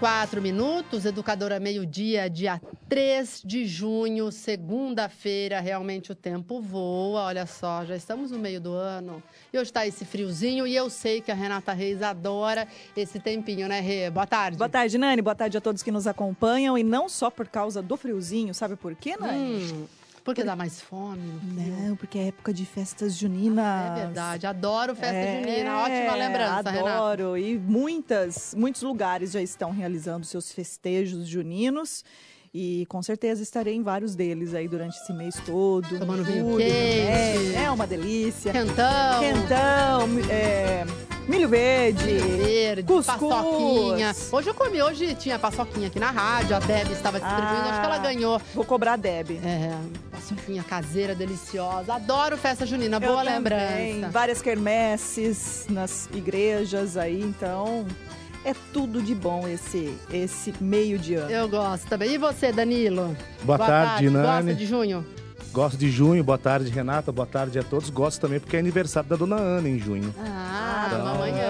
44 minutos, Educadora Meio-Dia, dia 3 de junho, segunda-feira. Realmente o tempo voa, olha só, já estamos no meio do ano e hoje está esse friozinho e eu sei que a Renata Reis adora esse tempinho, né, Rê? Boa tarde. Boa tarde, Nani. Boa tarde a todos que nos acompanham. E não só por causa do friozinho, sabe por quê, Nani? Hum, porque dá mais fome. Não, porque é época de festas juninas. É verdade, adoro festa É, junina. Ótima lembrança, Renata. Adoro. E muitas, muitos lugares já estão realizando seus festejos juninos. E com certeza estarei em vários deles aí durante esse mês todo. Tomando vinho quente. também. É uma delícia. Quentão. Quentão, é, milho verde. Verde, Cuscuz. paçoquinha. Hoje eu comi, hoje tinha paçoquinha aqui na rádio, a Deb estava distribuindo, acho que ela Ah. ganhou. Vou cobrar a Deb. É, paçoquinha caseira, deliciosa. Adoro festa junina, Eu boa também. lembrança. Várias quermesses nas igrejas aí, então é tudo de bom esse esse meio de ano. Eu gosto também. E você, Danilo? Boa tarde, Gosta Nani. de junho? Gosto de junho, boa tarde, Renata, boa tarde a todos. Gosto também porque é aniversário da dona Ana em junho. Ah, Então, amanhã.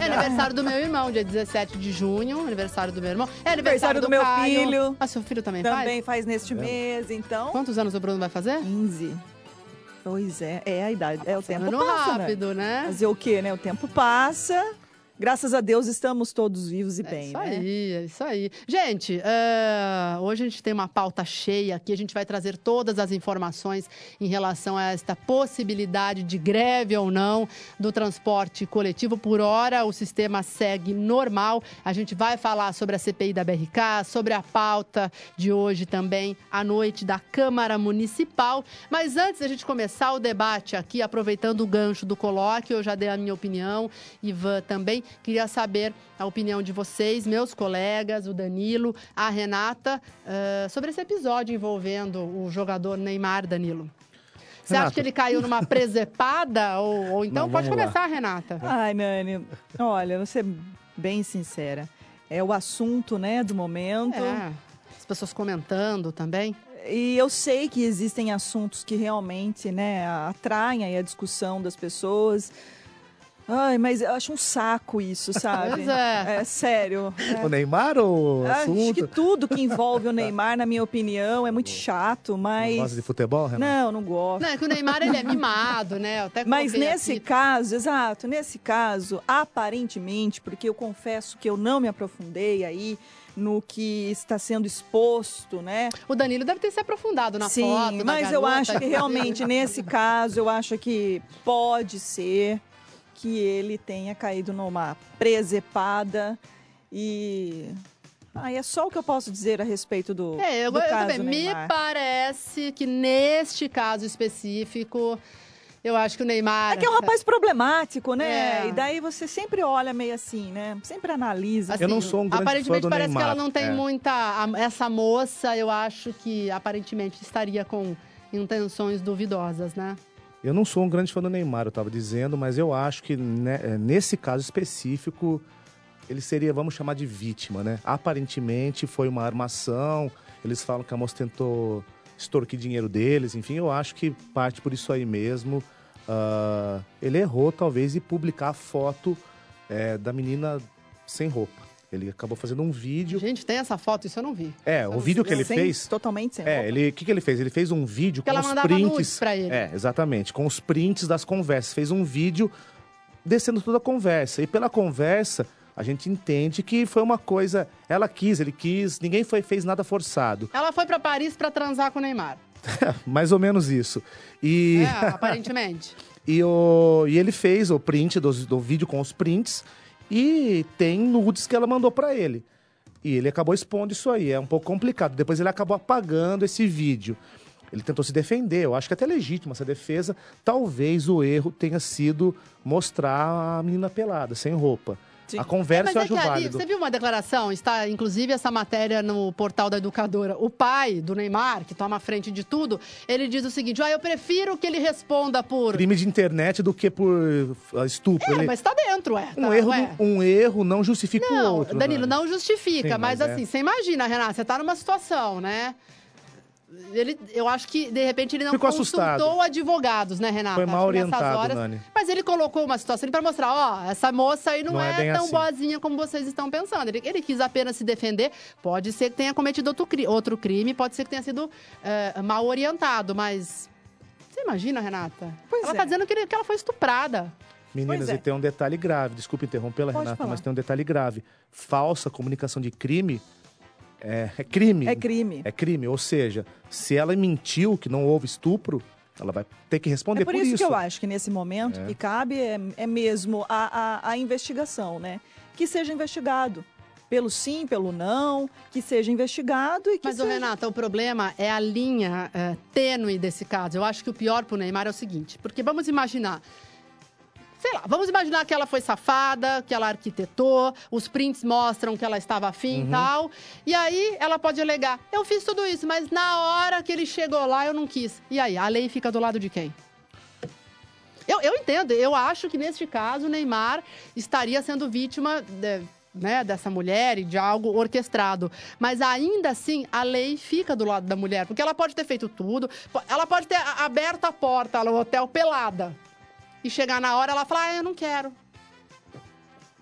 É aniversário do meu irmão, dia 17 de junho. Aniversário do meu irmão. É aniversário, Aniversário do meu Caio. filho. Ah, seu filho também, Também faz? faz neste mês, então. Quantos anos o Bruno vai fazer? 15. Pois é, é a idade. É o tempo passa, né? rápido, né? Fazer o quê, né? O tempo passa. Graças a Deus estamos todos vivos e É bem, isso né? aí, é isso aí. Gente, eh, hoje a gente tem uma pauta cheia aqui. A gente vai trazer todas as informações em relação a esta possibilidade de greve ou não do transporte coletivo. Por hora, o sistema segue normal. A gente vai falar sobre a CPI da BRK, sobre a pauta de hoje também, à noite, da Câmara Municipal. Mas antes da gente começar o debate aqui, aproveitando o gancho do colóquio, eu já dei a minha opinião, Ivan também. Queria saber a opinião de vocês, meus colegas, o Danilo, a Renata, eh, sobre esse episódio envolvendo o jogador Neymar, Danilo. Você acha Renata. que ele caiu numa presepada? ou, ou então Não, pode vamos lá. começar, Renata. Ai, Nani, olha, vou ser bem sincera. É o assunto, né, do momento. É, as pessoas comentando também. E eu sei que existem assuntos que realmente, né, atraem aí a discussão das pessoas. Ai, mas eu acho um saco isso, sabe? Pois é. É sério. O Neymar ou o Acho que assunto? tudo que envolve o Neymar, na minha opinião, é muito chato, Não mas. gosta de futebol, Renata? Não, não gosto. Não, é que o Neymar ele é mimado, né? Eu até Mas nesse aqui. caso, exato, nesse caso, aparentemente, porque eu confesso que eu não me aprofundei aí no que está sendo exposto, né? O Danilo deve ter se aprofundado na Sim, foto. da mas eu garota. acho que realmente nesse caso, eu acho que pode ser que ele tenha caído numa presepada e Aí é só o que eu posso dizer a respeito do, É, eu, do eu caso também. Me parece que neste caso específico, eu acho que o Neymar. É que é um rapaz problemático, né? É. E daí você sempre olha meio assim, né? Sempre analisa. Assim, Eu não sou um grande Aparentemente fã do parece que Neymar. ela não tem É. muita. Essa moça, eu acho que aparentemente estaria com intenções duvidosas, né? Eu não sou um grande fã do Neymar, eu estava dizendo, mas eu acho que né, é, nesse caso específico ele seria, vamos chamar de vítima, né? Aparentemente foi uma armação, eles falam que a moça tentou extorquir dinheiro deles, enfim, eu acho que parte por isso aí mesmo. Ah, ele errou, talvez, em publicar a foto é, da menina sem roupa. Ele acabou fazendo um vídeo. Gente, tem essa foto, isso eu não vi. É, o vídeo que ele Sem- fez. Totalmente sem É, roupa. ele, o que, que ele fez? Ele fez um vídeo Que com ela os prints. pra ele. É, exatamente, com os prints das conversas. Fez um vídeo descendo toda a conversa. E pela conversa, a gente entende que foi uma coisa. Ela quis, ele quis, ninguém foi, fez nada forçado. Ela foi pra Paris pra transar com o Neymar. Mais ou menos isso. E, É, aparentemente. e, o, e ele fez o print do, do vídeo com os prints e tem nudes que ela mandou pra ele. E ele acabou expondo isso aí. É um pouco complicado. Depois ele acabou apagando esse vídeo. Ele tentou se defender. Eu acho que é até legítima essa defesa. Talvez o erro tenha sido mostrar a menina pelada, sem roupa. Sim. A conversa É, eu mas acho é que ali, você viu uma declaração? Está, inclusive, essa matéria no portal da educadora. O pai do Neymar, que toma a frente de tudo, ele diz o seguinte: ah, eu prefiro que ele responda por. Crime de internet do que por uh, estupro. É, Ele- mas tá dentro, é. um, tá, erro, ué. um erro não justifica o Não, outro. Danilo, Nani. não justifica, Sim, mas, mas é. assim, você imagina, Renata, você tá numa situação, né? Ele, eu acho que, de repente, ele não Ficou consultou assustado. advogados, né, Renata? Foi mal Acho que nessas orientado, horas- Nani. Mas ele colocou uma situação para mostrar, ó, essa moça aí não, Não é é, tão assim. boazinha como vocês estão pensando. Ele, ele quis apenas se defender. Pode ser que tenha cometido outro, cri- outro crime, pode ser que tenha sido é, mal orientado, mas... Você imagina, Renata? Pois ela é. tá dizendo que, ele- que ela foi estuprada. Meninas, Pois é. e tem um detalhe grave. Desculpa interrompê-la, Renata, falar. mas tem um detalhe grave. Falsa comunicação de crime é, é crime. É crime. É crime. Ou seja, se ela mentiu que não houve estupro, ela vai ter que responder É por isso, que eu acho que nesse momento que cabe é, é mesmo a, a, a investigação, né? Que seja investigado. Pelo sim, pelo não, que seja investigado e que Mas, seja... Renata, o problema é a linha é, tênue desse caso. Eu acho que o pior pro Neymar é o seguinte, porque vamos imaginar. Sei lá, vamos imaginar que ela foi safada, que ela arquitetou, os prints mostram que ela estava afim e tal. E aí ela pode alegar: eu fiz tudo isso, mas na hora que ele chegou lá eu não quis. E aí, a lei fica do lado de quem? Eu, eu entendo, eu acho que neste caso o Neymar estaria sendo vítima de- né, dessa mulher e de algo orquestrado. Mas ainda assim, a lei fica do lado da mulher, porque ela pode ter feito tudo, ela pode ter aberto a porta no hotel pelada. E chegar na hora ela falar, ah, eu não quero.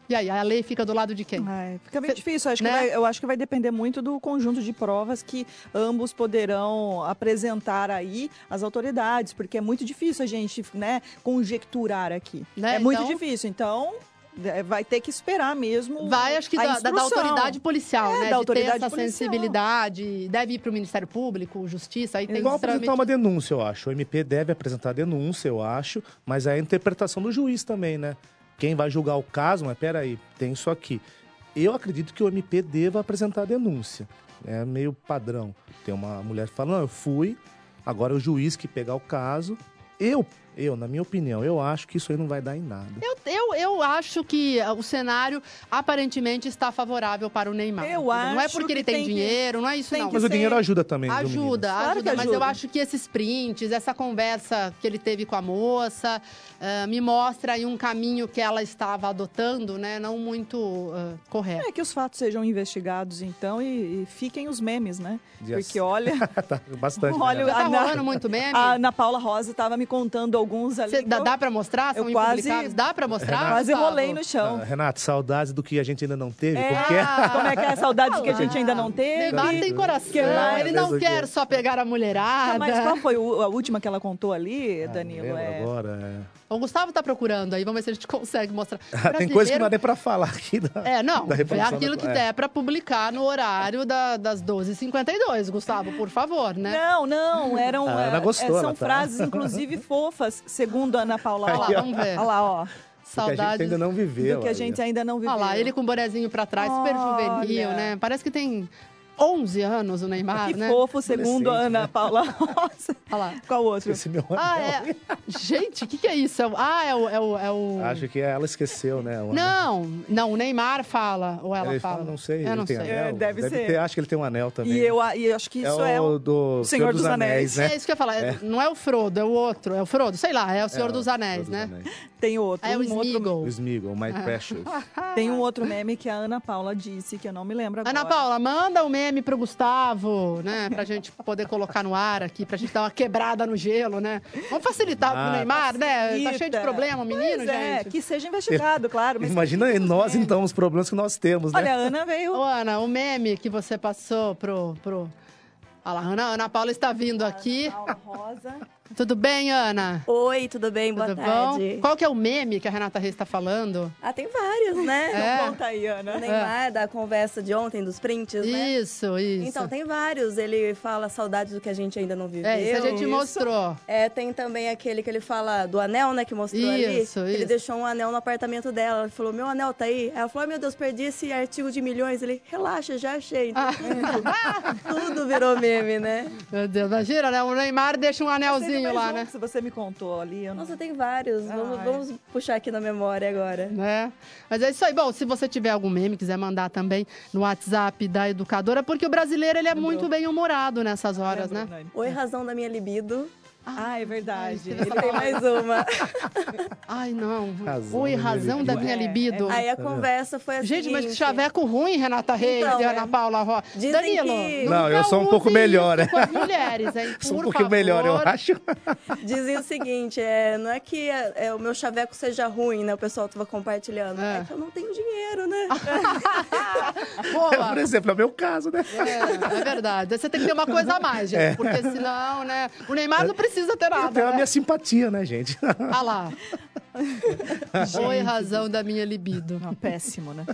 E aí, a lei fica do lado de quem? Ai, fica bem Cê- difícil. Acho né? que vai- eu acho que vai depender muito do conjunto de provas que ambos poderão apresentar aí às autoridades, porque é muito difícil a gente né, conjecturar aqui. Né, É muito então- difícil. Então, é, vai ter que esperar mesmo. Vai, acho que a da, da- autoridade policial, É, né? da de autoridade ter essa policial. sensibilidade. Deve ir para o Ministério Público, Justiça, aí tem Igual apresentar uma denúncia, eu acho. O MP deve apresentar a denúncia, eu acho, mas é a interpretação do juiz também, né? Quem vai julgar o caso, mas peraí, tem isso aqui. Eu acredito que o MP deva apresentar a denúncia. É meio padrão. Tem uma mulher falando, não, eu fui, agora é o juiz que pegar o caso. Eu, eu, na minha opinião, eu acho que isso aí não vai dar em nada. Eu, eu, eu acho que uh, o cenário aparentemente está favorável para o Neymar. Eu entendeu? Não é acho porque ele que tem, tem que- dinheiro, não é isso tem não. que Mas o ser- dinheiro ajuda também, Ajuda? Claro ajuda, que mas eu ajuda. acho que esses prints, essa conversa que ele teve com a moça, ah, me mostra aí um caminho que ela estava adotando, né? Não muito ah, correto. É que os fatos sejam investigados, então, e, e fiquem os memes, né? Yes. Porque olha, tá, bastante. Olha, né? Tá a rolando muito meme? a Ana Paula Rosa estava me contando alguns ali. Cê- dá, eu dá pra mostrar? São eu quase-? Dá pra mostrar? quase Gustavo? rolei no chão. Ah, Renato, saudades do que a gente ainda não teve, É, porque como é que é? Saudades que a gente ainda não teve. Neymar tem coração, Que mais? ele não quer só pegar a mulherada. Ah, mas qual foi a última que ela contou ali, Ah, não Danilo? É... agora. é. O Gustavo tá procurando aí, vamos ver se a gente consegue mostrar. Tem coisa que não Brasileiro- dá nem pra falar aqui. Da, É, não, da é aquilo da- que é. der pra publicar no horário da- das 12h52, Gustavo, por favor, né? Não, não, eram. A Ana é, gostou, é, são tá- frases, inclusive, fofas, segundo a Ana Paula. Olha lá, vamos ver. Olha lá, ó. Do que a Saudades. gente ainda não viveu. Do que a gente ainda não viveu. Olha lá, ele com o bonezinho pra trás, super Olha. juvenil, né? Parece que tem 11 anos o Neymar, Que né? fofo, segundo a Adolescente, Ana Paula Rosa. Olha lá. Qual outro? Esse meu Ah, anel. é. Gente, o que, que é isso? É o- Ah, é o. É o, é o... Acho que ela esqueceu, né? o anel. Não, não, o Neymar fala, ou ela Ele fala. fala, não sei, Eu ele não tem sei. anel. É, deve ser. ter, acho que ele tem um anel também. E eu, a- e eu acho que isso é, o o do Senhor dos Anéis. né? É isso que eu ia falar. é- Não é o Frodo, é o outro. É o Frodo, sei lá, é o Senhor É, dos o Anéis, Senhor né? dos Anéis. Tem outro. É o um outro Smeagol. O Smeagol, My Precious. Tem um outro meme que a Ana Paula disse, que eu não me lembro agora. Ana Paula, manda o meme pro Gustavo, né? Pra gente poder colocar no ar aqui, pra gente dar uma quebrada no gelo, né? Vamos facilitar pro Ah, Neymar, né? Tá cheio de Facilita. problema, o menino, Pois é, gente. que seja investigado, claro. Mas Imagina nós, então, os problemas que nós temos, né? Olha, a Ana veio... Ô, Ana, o meme que você passou pro. pro... Olha lá, Ana, Ana Paula está vindo aqui. Paula Rosa. Tudo bem, Ana? Oi, tudo bem? Boa Tudo tarde. bom? Qual que é o meme que a Renata Reis está falando? Ah, tem vários, né? É. Conta aí, Ana. O Neymar, da conversa de ontem, dos prints, né? Isso, isso. Então, tem vários. Ele fala saudades do que a gente ainda não viveu. É, isso a gente Isso. mostrou. É, tem também aquele que ele fala do anel, né, que mostrou Isso, ali. isso. Ele deixou um anel no apartamento dela. Ele falou, meu anel tá aí. Ela falou, meu Deus, perdi esse artigo de milhões. Ele, relaxa, já achei. Ah. Tudo virou meme, né? Meu Deus, imagina, né? O Neymar deixa um anelzinho lá, um né? que você me contou ali. Eu não... Nossa, tem vários. Vamos, vamos puxar aqui na memória agora. né? Mas é isso aí. Bom, se você tiver algum meme, quiser mandar também no WhatsApp da educadora, porque o brasileiro ele é muito bem humorado nessas horas, Lembra, né? Nani? Oi, razão da minha libido. Ah, é verdade. Ai, Ele Tem mais uma. Ai, não. Razão Oi, da minha razão da libido. minha É, libido. Aí a conversa foi a Gente, mas que chaveco ruim, Renata Reis Então, e é. Ana Paula Rocha. Dizem Danilo, que- Não, eu sou um pouco melhor, né? com as mulheres, hein? Sou um Por pouquinho melhor, eu favor. acho. Dizem o seguinte, é, não é que é, é, o meu chaveco seja ruim, né? O pessoal tava compartilhando. É. É, que eu não tenho dinheiro, né? Boa. Por exemplo, é o meu caso, né? É, é verdade. Você tem que ter uma coisa a mais, gente. Porque senão, né? O Neymar não precisa ter Eu nada. tenho a né? minha simpatia, né, gente? Ah lá. Oi, razão da minha libido. Não, péssimo, né?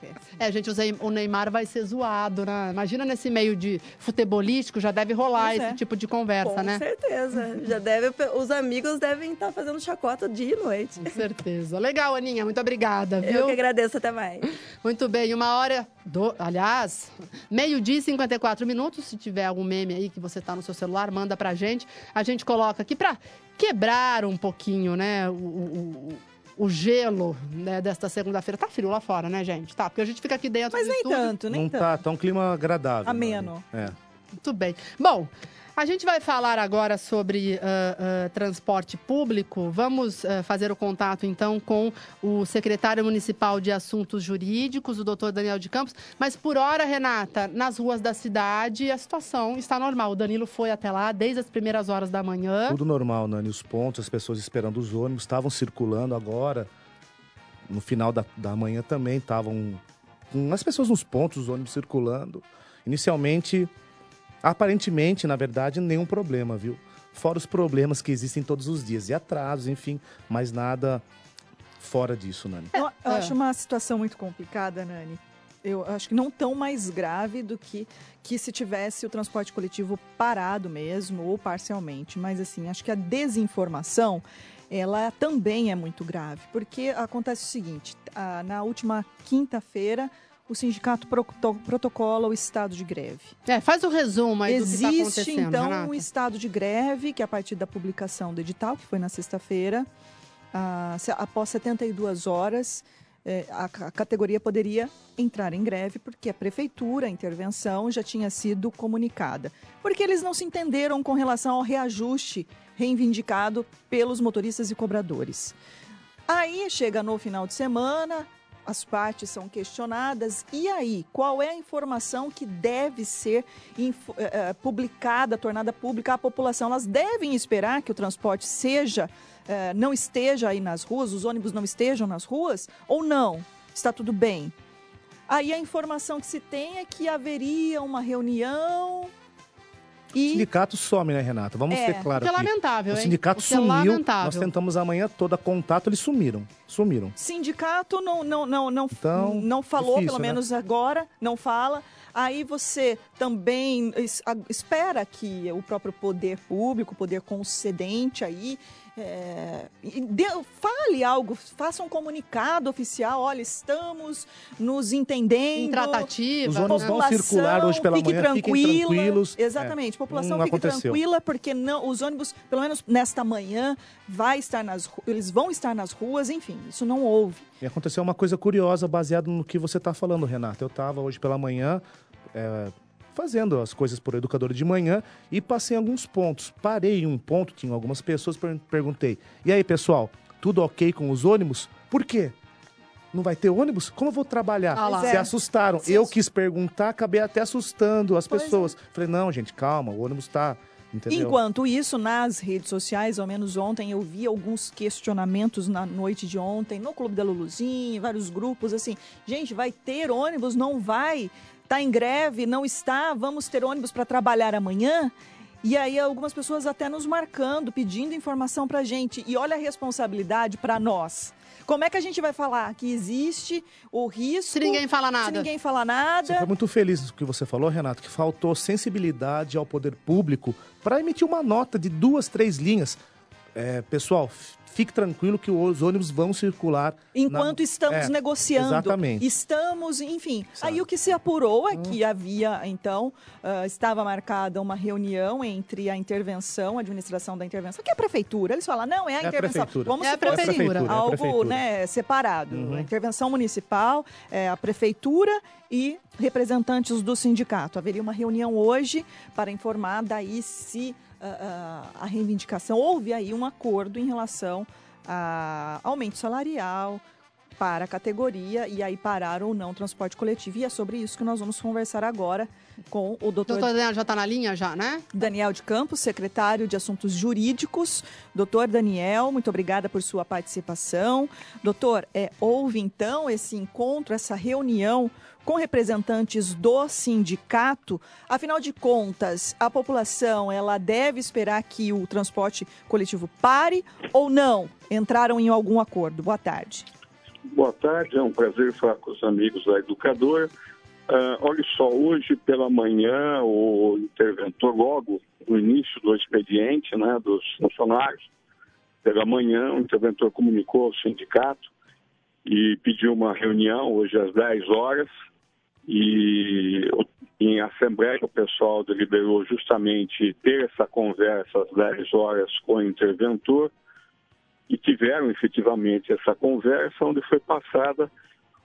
Péssimo. É, gente, o Neymar vai ser zoado, né? Imagina nesse meio de futebolístico, já deve rolar Pois esse é. tipo de conversa, Com né? certeza. Já deve, os amigos devem estar fazendo chacota dia e noite. Com certeza. Legal, Aninha. Muito obrigada, viu? Eu que agradeço, até mais. Muito bem, uma hora, do, aliás, meio-dia e 54 minutos. Se tiver algum meme aí que você tá no seu celular, manda pra gente. A gente coloca aqui pra quebrar um pouquinho, né? O, o- o- o gelo né, desta segunda-feira. Tá frio lá fora, né, gente? Tá, porque a gente fica aqui dentro Mas do nem estúdio. tanto, nem Não tanto. tá, tá um clima agradável. Ameno. Mari. É. Muito bem. Bom, a gente vai falar agora sobre ah, ah, transporte público. Vamos ah, fazer o contato, então, com o secretário municipal de Assuntos Jurídicos, o doutor Daniel de Campos. Mas, por hora, Renata, nas ruas da cidade, a situação está normal. O Danilo foi até lá desde as primeiras horas da manhã. Tudo normal, Nani. Os pontos, as pessoas esperando os ônibus, estavam circulando agora. No final da, da manhã também estavam as pessoas nos pontos, os ônibus circulando. Inicialmente, aparentemente, na verdade, nenhum problema, viu? Fora os problemas que existem todos os dias, e atrasos, enfim, mas nada fora disso, Nani. Eu, eu É. acho uma situação muito complicada, Nani. Eu acho que não tão mais grave do que, que se tivesse o transporte coletivo parado mesmo ou parcialmente. Mas, assim, acho que a desinformação, ela também é muito grave. Porque acontece o seguinte, na última quinta-feira, o sindicato proto- protocola o estado de greve. É, faz o resumo aí do que está Existe, acontecendo, então, Renata. um estado de greve, que é a partir da publicação do edital, que foi na sexta-feira, ah, após 72 horas, eh, a, a categoria poderia entrar em greve, porque a prefeitura, a intervenção, já tinha sido comunicada. Porque eles não se entenderam com relação ao reajuste reivindicado pelos motoristas e cobradores. Aí chega no final de semana, as partes são questionadas, e aí, qual é a informação que deve ser info- eh, eh, publicada, tornada pública à população? Elas devem esperar que o transporte seja, eh, não esteja aí nas ruas, os ônibus não estejam nas ruas, ou não? Está tudo bem? Aí a informação que se tem é que haveria uma reunião O e sindicato some, né, Renata? Vamos É, ser claro O que é lamentável, O hein? sindicato O é sumiu. lamentável. Nós tentamos a manhã toda contato, eles sumiram. Sumiram. sindicato não, não, não, não, Então, não falou, difícil, pelo né? menos agora, não fala. Aí você também espera que o próprio poder público, o poder concedente aí, é, e dê- fale algo, faça um comunicado oficial, olha, estamos nos entendendo. Em tratativa. Os ônibus vão circular hoje pela fique manhã, fiquem tranquila. tranquilos. Exatamente, É, população não fique aconteceu. tranquila, porque não, os ônibus, pelo menos nesta manhã, vai estar nas, eles vão estar nas ruas, enfim, isso não houve. E aconteceu uma coisa curiosa, baseado no que você está falando, Renata. Eu estava hoje pela manhã é, fazendo as coisas por educadora de manhã e passei alguns pontos. Parei em um ponto, tinha algumas pessoas, per perguntei: E aí, pessoal, tudo ok com os ônibus? Por quê? Não vai ter ônibus? Como eu vou trabalhar? Ah. Se é. assustaram. Se eu quis perguntar, acabei até assustando as Pois é. pessoas. Falei, não, gente, calma, o ônibus está. Entendeu? Enquanto isso, nas redes sociais, ao menos ontem, eu vi alguns questionamentos na noite de ontem, no Clube da Luluzinha, em vários grupos, assim, gente, vai ter ônibus? Não vai? Está em greve? Não está? Vamos ter ônibus para trabalhar amanhã? E aí algumas pessoas até nos marcando, pedindo informação para gente. E olha a responsabilidade para nós. Como é que a gente vai falar que existe o risco? Se ninguém fala nada. Se ninguém fala nada. Você foi muito feliz no que você falou, Renato, que faltou sensibilidade ao poder público para emitir uma nota de duas, três linhas. É, pessoal, fique tranquilo que os ônibus vão circular. Enquanto na... estamos é, negociando. Exatamente. Estamos, enfim. Sabe. Aí o que se apurou é que havia, então, uh, estava marcada uma reunião entre a intervenção, a administração da intervenção, que é a prefeitura. Eles falam, não, é a é intervenção. A Vamos é a prefeitura. É algo prefeitura. Né, separado. Uhum. A intervenção municipal, é a prefeitura e representantes do sindicato. Haveria uma reunião hoje para informar daí se a, reivindicação, houve aí um acordo em relação a aumento salarial para a categoria e aí parar ou não o transporte coletivo. E é sobre isso que nós vamos conversar agora com o doutor... Doutor Daniel já está na linha já, né? Daniel de Campos, secretário de Assuntos Jurídicos. Doutor Daniel, muito obrigada por sua participação. Doutor, é, houve então esse encontro, essa reunião com representantes do sindicato. Afinal de contas, a população ela deve esperar que o transporte coletivo pare ou não? Entraram em algum acordo? Boa tarde. Boa tarde, é um prazer falar com os amigos da Educadora. Uh, olha só, hoje pela manhã, o interventor, logo no início do expediente né, dos funcionários, pela manhã, o interventor comunicou ao sindicato e pediu uma reunião hoje às 10 horas e em assembleia o pessoal deliberou justamente ter essa conversa às 10 horas com o interventor. E tiveram efetivamente essa conversa onde foi passada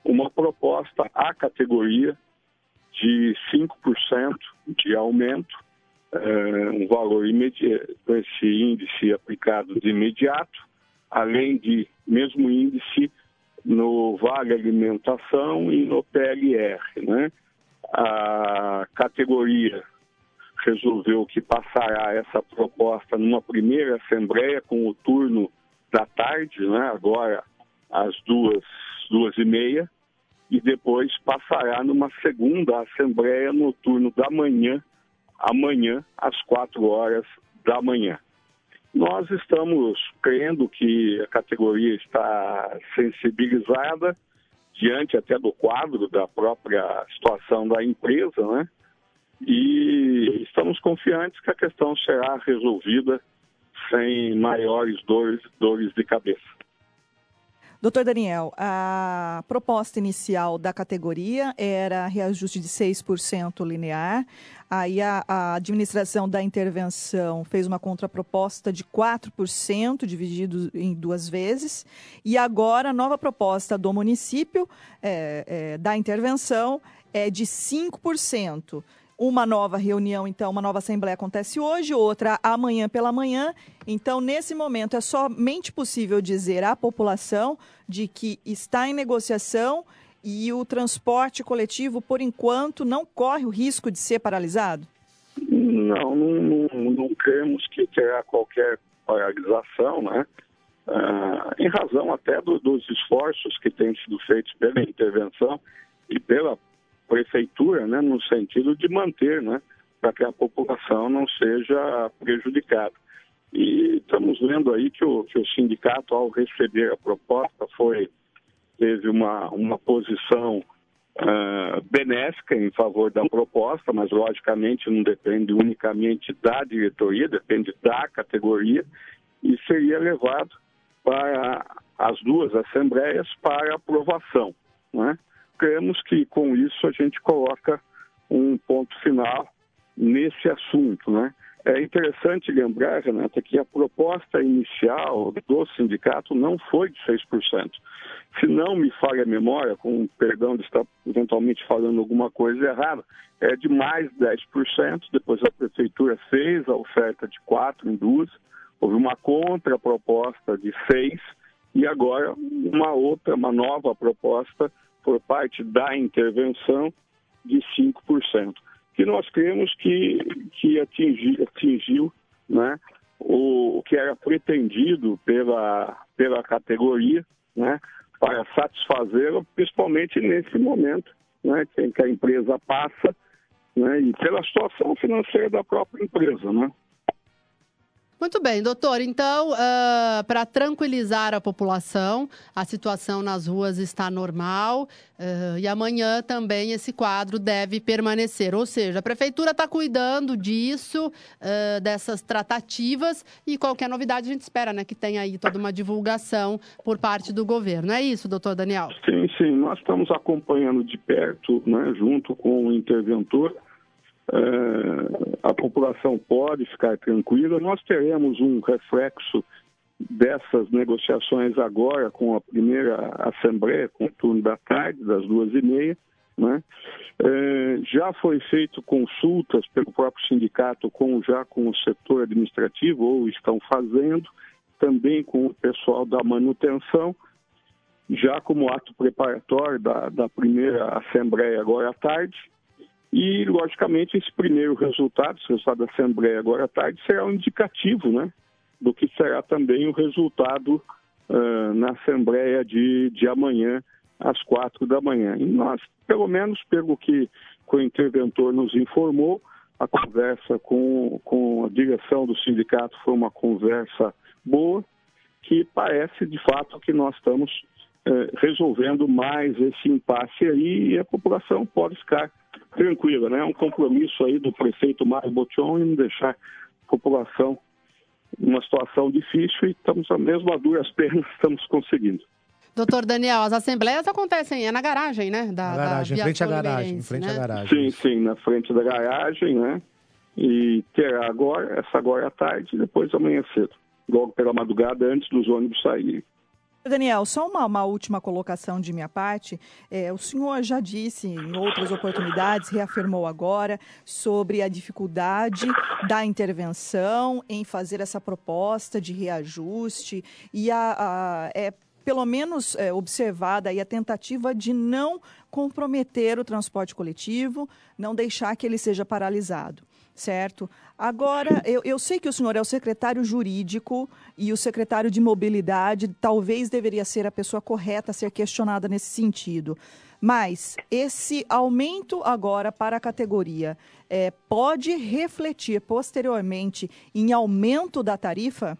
uma proposta à categoria de 5% de aumento, é, um valor imediato, esse índice aplicado de imediato, além de mesmo índice no Vale Alimentação e no PLR. Né? A categoria resolveu que passará essa proposta numa primeira assembleia com o turno da tarde, né? agora às duas, duas e meia, e depois passará numa segunda assembleia no turno da manhã, amanhã, às quatro horas da manhã. Nós estamos crendo que a categoria está sensibilizada diante até do quadro da própria situação da empresa, né? E estamos confiantes que a questão será resolvida sem maiores dores, dores de cabeça. Doutor Daniel, a proposta inicial da categoria era reajuste de 6% linear. Aí a, a, administração da intervenção fez uma contraproposta de 4%, dividido em duas vezes. E agora a nova proposta do município é, é, da intervenção é de 5%. Uma nova reunião, então, uma nova assembleia acontece hoje, outra amanhã pela manhã. Então, nesse momento, é somente possível dizer à população de que está em negociação e o transporte coletivo, por enquanto, não corre o risco de ser paralisado? Não, não, não, não cremos que terá qualquer paralisação, né? Ah, em razão até do, dos esforços que têm sido feitos pela intervenção e pela prefeitura, né, no sentido de manter, né, para que a população não seja prejudicada. E estamos vendo aí que o, que o sindicato, ao receber a proposta, foi teve uma, uma posição uh, benéfica em favor da proposta, mas logicamente não depende unicamente da diretoria, depende da categoria, e seria levado para as duas assembleias para aprovação. Né? Cremos que com isso a gente coloca um ponto final nesse assunto, né? É interessante lembrar, Renata, que a proposta inicial do sindicato não foi de 6%. Se não me falha a memória, com perdão de estar eventualmente falando alguma coisa errada, é de mais 10%. Depois a prefeitura fez a oferta de 4 em duas, houve uma contraproposta de 6% e agora uma outra, uma nova proposta por parte da intervenção de 5%, que nós cremos que, que atingi, atingiu né, o, o que era pretendido pela, pela categoria né, para satisfazê-la, principalmente nesse momento né, que a empresa passa né, e pela situação financeira da própria empresa. Né? Muito bem, doutor. Então, uh, para tranquilizar a população, a situação nas ruas está normal uh, e amanhã também esse quadro deve permanecer. Ou seja, a prefeitura está cuidando disso, uh, dessas tratativas e qualquer novidade a gente espera, né, que tenha aí toda uma divulgação por parte do governo. É isso, doutor Daniel? Sim, sim. Nós estamos acompanhando de perto, né, junto com o interventor é, a população pode ficar tranquila. Nós teremos um reflexo dessas negociações agora com a primeira assembleia, com o turno da tarde, das duas e meia. Né? É, já foi feito consultas pelo próprio sindicato com já com o setor administrativo ou estão fazendo também com o pessoal da manutenção já como ato preparatório da, da primeira assembleia agora à tarde e, logicamente, esse primeiro resultado, esse resultado da Assembleia agora à tarde, será um indicativo né, do que será também o resultado uh, na Assembleia de, de amanhã, às quatro da manhã. E nós, pelo menos pelo que o interventor nos informou, a conversa com, com a direção do sindicato foi uma conversa boa, que parece de fato que nós estamos resolvendo mais esse impasse aí e a população pode ficar tranquila, né? É um compromisso aí do prefeito Mário Botion em não deixar a população numa situação difícil e estamos mesmo a duras penas estamos conseguindo. Doutor Daniel, as assembleias acontecem é na garagem, né? Da, na garagem, da em frente à garagem, em frente né? à garagem. Sim, sim, na frente da garagem, né? E terá agora, essa agora à tarde e depois amanhã cedo, logo pela madrugada, antes dos ônibus saírem. Daniel, só uma, uma, última colocação de minha parte. É, o senhor já disse em outras oportunidades, reafirmou agora, sobre a dificuldade da intervenção em fazer essa proposta de reajuste e a, a é pelo menos é, observada a tentativa de não comprometer o transporte coletivo, não deixar que ele seja paralisado certo? Agora, eu, eu sei que o senhor é o secretário jurídico e o secretário de mobilidade talvez deveria ser a pessoa correta a ser questionada nesse sentido. Mas esse aumento agora para a categoria é, pode refletir posteriormente em aumento da tarifa?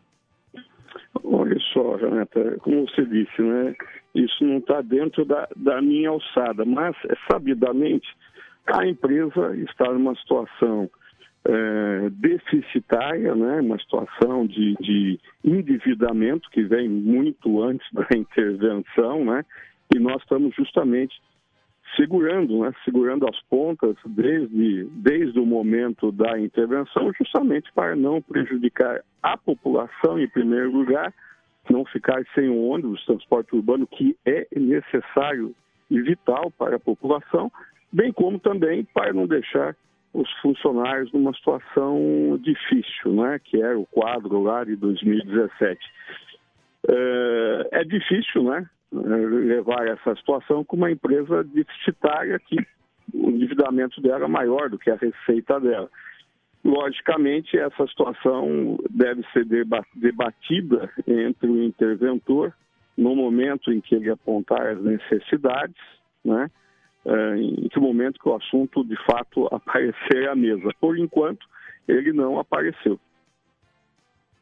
Olha só, Renata, como você disse, né? Isso não está dentro da, da minha alçada, mas sabidamente a empresa está numa situação é, deficitária, né, uma situação de, de, endividamento que vem muito antes da intervenção, né, e nós estamos justamente segurando, né, segurando as pontas desde, desde o momento da intervenção, justamente para não prejudicar a população em primeiro lugar, não ficar sem o ônibus, transporte urbano, que é necessário e vital para a população, bem como também para não deixar os funcionários numa situação difícil, né, que era o quadro lá de 2017. É, é difícil né, levar essa situação com uma empresa deficitária que o endividamento dela é maior do que a receita dela. Logicamente, essa situação deve ser debatida entre o interventor no momento em que ele apontar as necessidades, né? É, em que momento que o assunto de fato aparecer à mesa. Por enquanto, ele não apareceu.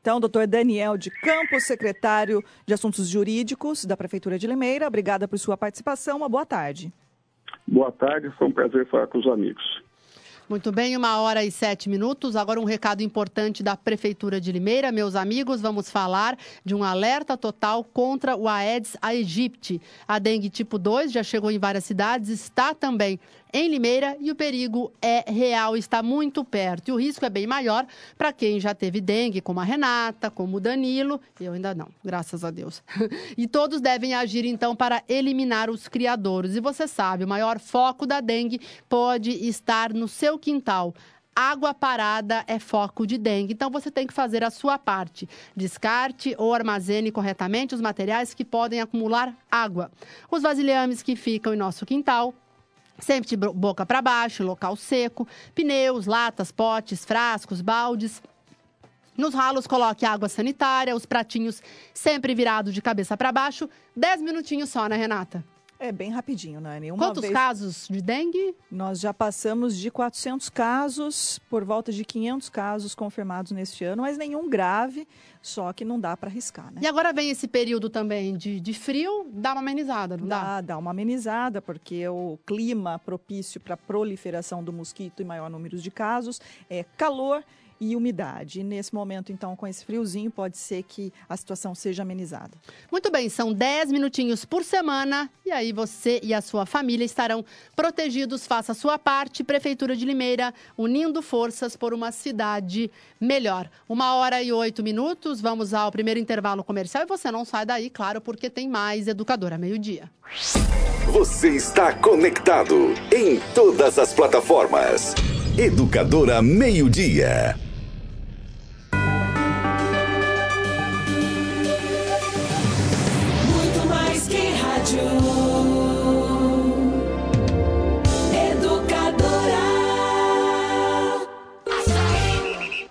Então, doutor Daniel de Campos, secretário de Assuntos Jurídicos da Prefeitura de Limeira, obrigada por sua participação. Uma boa tarde. Boa tarde, foi um prazer falar com os amigos. Muito bem, uma hora e sete minutos. Agora um recado importante da Prefeitura de Limeira. Meus amigos, vamos falar de um alerta total contra o Aedes aegypti. A dengue tipo 2 já chegou em várias cidades, está também em Limeira e o perigo é real, está muito perto. E o risco é bem maior para quem já teve dengue, como a Renata, como o Danilo. Eu ainda não, graças a Deus. e todos devem agir então para eliminar os criadores. E você sabe, o maior foco da dengue pode estar no seu quintal água parada é foco de dengue. Então você tem que fazer a sua parte. Descarte ou armazene corretamente os materiais que podem acumular água. Os vasilhames que ficam em nosso quintal sempre de boca para baixo, local seco, pneus, latas, potes, frascos, baldes. Nos ralos, coloque água sanitária, os pratinhos sempre virados de cabeça para baixo. Dez minutinhos só, né, Renata? É bem rapidinho, Nani. Uma Quantos vez... casos de dengue? Nós já passamos de 400 casos, por volta de 500 casos confirmados neste ano, mas nenhum grave, só que não dá para arriscar, né? E agora vem esse período também de, de frio, dá uma amenizada, não dá? Dá, dá uma amenizada, porque o clima propício para a proliferação do mosquito e maior número de casos é calor e umidade. E nesse momento, então, com esse friozinho, pode ser que a situação seja amenizada. Muito bem, são 10 minutinhos por semana e aí você e a sua família estarão protegidos. Faça a sua parte. Prefeitura de Limeira, unindo forças por uma cidade melhor. Uma hora e oito minutos, vamos ao primeiro intervalo comercial e você não sai daí, claro, porque tem mais Educadora Meio-Dia. Você está conectado em todas as plataformas. Educadora Meio-Dia.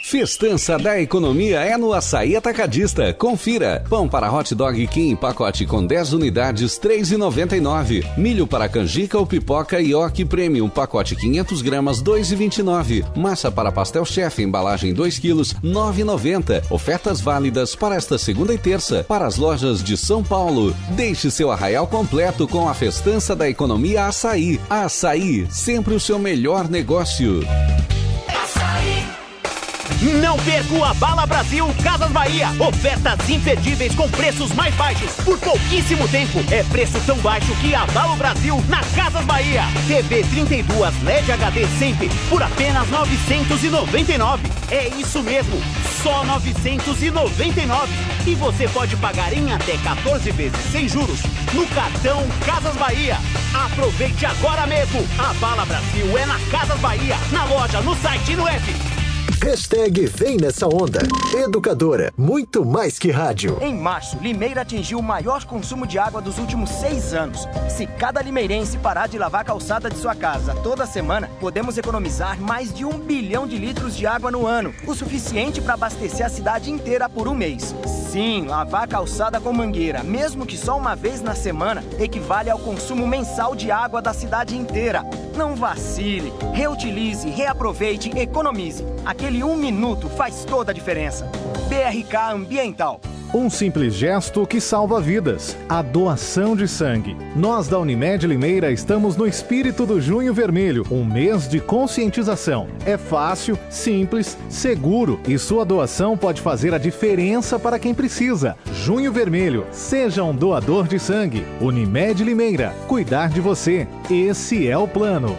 Festança da economia é no Açaí Atacadista. Confira. Pão para hot dog Kim pacote com 10 unidades, R$ 3,99. Milho para canjica ou pipoca Ioki Premium, pacote 500 gramas, R$ 2,29. Massa para pastel chefe, embalagem 2 quilos, R$ 9,90. Ofertas válidas para esta segunda e terça, para as lojas de São Paulo. Deixe seu arraial completo com a Festança da economia Açaí. Açaí, sempre o seu melhor negócio. Não perca o Abala Brasil Casas Bahia. Ofertas imperdíveis com preços mais baixos por pouquíssimo tempo. É preço tão baixo que abala o Brasil na Casas Bahia. TV 32 LED HD sempre por apenas 999. É isso mesmo, só 999. E você pode pagar em até 14 vezes sem juros no cartão Casas Bahia. Aproveite agora mesmo. A Bala Brasil é na Casas Bahia, na loja, no site e no app. Hashtag Vem Nessa Onda. Educadora, muito mais que rádio. Em março, Limeira atingiu o maior consumo de água dos últimos seis anos. Se cada limeirense parar de lavar a calçada de sua casa toda semana, podemos economizar mais de um bilhão de litros de água no ano, o suficiente para abastecer a cidade inteira por um mês. Sim, lavar a calçada com mangueira, mesmo que só uma vez na semana, equivale ao consumo mensal de água da cidade inteira. Não vacile, reutilize, reaproveite, economize. Aquele um minuto faz toda a diferença. BRK Ambiental. Um simples gesto que salva vidas. A doação de sangue. Nós da Unimed Limeira estamos no espírito do Junho Vermelho, um mês de conscientização. É fácil, simples, seguro e sua doação pode fazer a diferença para quem precisa. Junho Vermelho, seja um doador de sangue. Unimed Limeira, cuidar de você. Esse é o plano.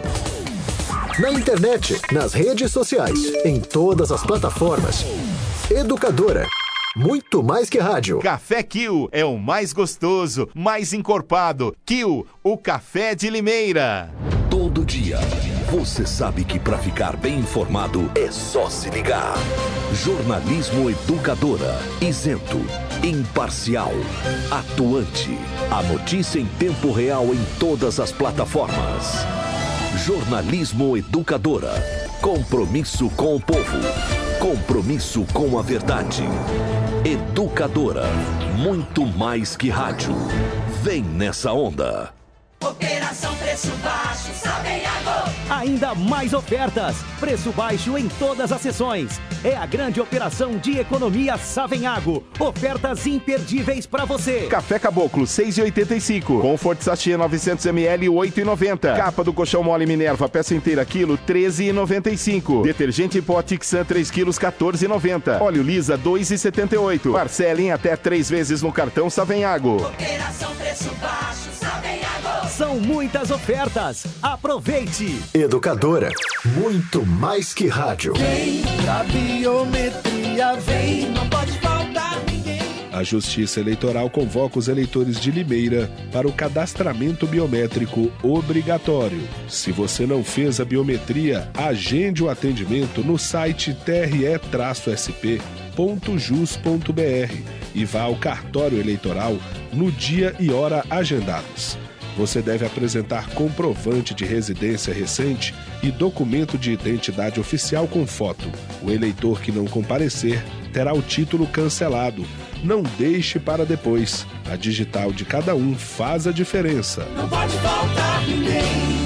Na internet, nas redes sociais, em todas as plataformas. Educadora. Muito mais que rádio. Café Kill é o mais gostoso, mais encorpado. Kill, o café de Limeira. Todo dia, você sabe que para ficar bem informado é só se ligar. Jornalismo Educadora. Isento, imparcial, atuante. A notícia em tempo real em todas as plataformas. Jornalismo Educadora. Compromisso com o povo. Compromisso com a verdade. Educadora. Muito mais que rádio. Vem nessa onda. Operação Preço Baixo, Sabeago. Ainda mais ofertas. Preço baixo em todas as sessões. É a grande operação de economia Savenhago. Ofertas imperdíveis para você. Café Caboclo, 6,85. Comfort Sachê 900ml, 8,90. Capa do colchão mole Minerva, peça inteira, quilo, 13,95. Detergente pó Tixan, 3 quilos, 14,90. Óleo Lisa, 2,78. Parcela em até 3 vezes no cartão Savenhago. Operação Preço Baixo, Sabeago. São muitas ofertas. Aproveite. Educadora. Muito mais que rádio. Vem da biometria, vem, não pode faltar ninguém. A Justiça Eleitoral convoca os eleitores de Limeira para o cadastramento biométrico obrigatório. Se você não fez a biometria, agende o atendimento no site tre-sp.jus.br e vá ao cartório eleitoral no dia e hora agendados. Você deve apresentar comprovante de residência recente e documento de identidade oficial com foto. O eleitor que não comparecer terá o título cancelado. Não deixe para depois. A digital de cada um faz a diferença. Não pode faltar ninguém.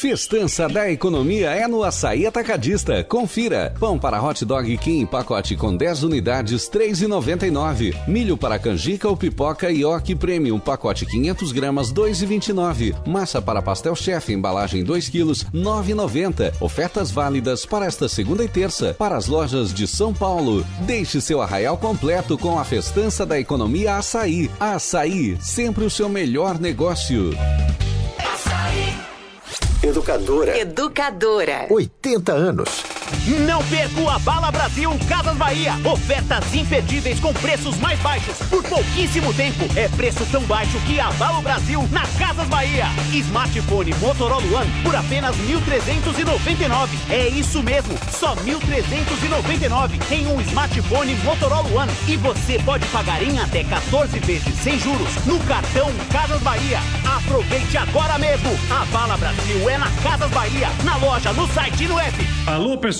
Festança da economia é no Açaí Atacadista. Confira. Pão para hot dog Kim pacote com 10 unidades, 3,99. Milho para canjica ou pipoca Ioki Premium, pacote 500 gramas, 2,29. Massa para pastel chef, embalagem 2 quilos, 9,90. Ofertas válidas para esta segunda e terça para as lojas de São Paulo. Deixe seu arraial completo com a Festança da economia Açaí. Açaí, sempre o seu melhor negócio. Educadora. Educadora. 80 anos. Não perca o Abala Brasil Casas Bahia. Ofertas imperdíveis com preços mais baixos por pouquíssimo tempo. É preço tão baixo que abala o Brasil na Casas Bahia. Smartphone Motorola One por apenas 1.399. É isso mesmo, só 1.399 em um smartphone Motorola One. E você pode pagar em até 14 vezes sem juros no cartão Casas Bahia. Aproveite agora mesmo. A Bala Brasil é na Casas Bahia, na loja, no site e no app. Alô, pessoal,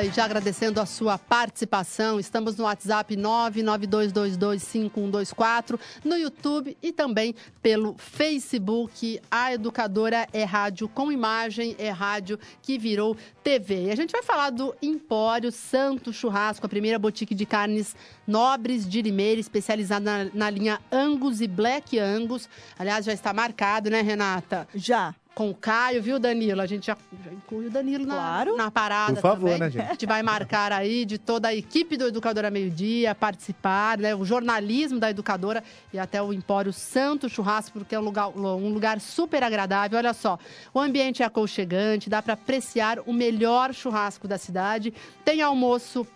E já agradecendo a sua participação. Estamos no WhatsApp 992225124, no YouTube e também pelo Facebook. A Educadora é rádio com imagem, é rádio que virou TV. E a gente vai falar do Empório Santo Churrasco, a primeira boutique de carnes nobres de Limeira, especializada na, na linha Angus e Black Angus. Aliás, já está marcado, né, Renata? Já. Com o Caio, viu, Danilo? A gente já, já inclui o Danilo na, na parada Por favor, também. né, gente? A gente vai marcar aí de toda a equipe do Educadora Meio Dia, participar, né? O jornalismo da Educadora e até o Empório Santo Churrasco, porque é um lugar, um lugar super agradável. Olha só, o ambiente é aconchegante, dá para apreciar o melhor churrasco da cidade. Tem almoço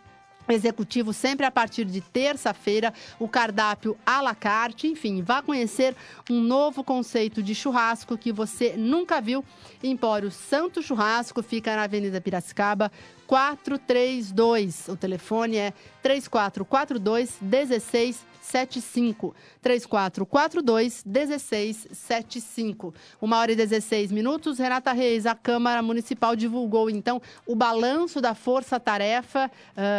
executivo sempre a partir de terça-feira, o cardápio à la carte, enfim, vá conhecer um novo conceito de churrasco que você nunca viu. Empório Santo Churrasco fica na Avenida Piracicaba, 432. O telefone é 3442 1675. 3442 1675. Uma hora e 16 minutos. Renata Reis, a Câmara Municipal divulgou então o balanço da força-tarefa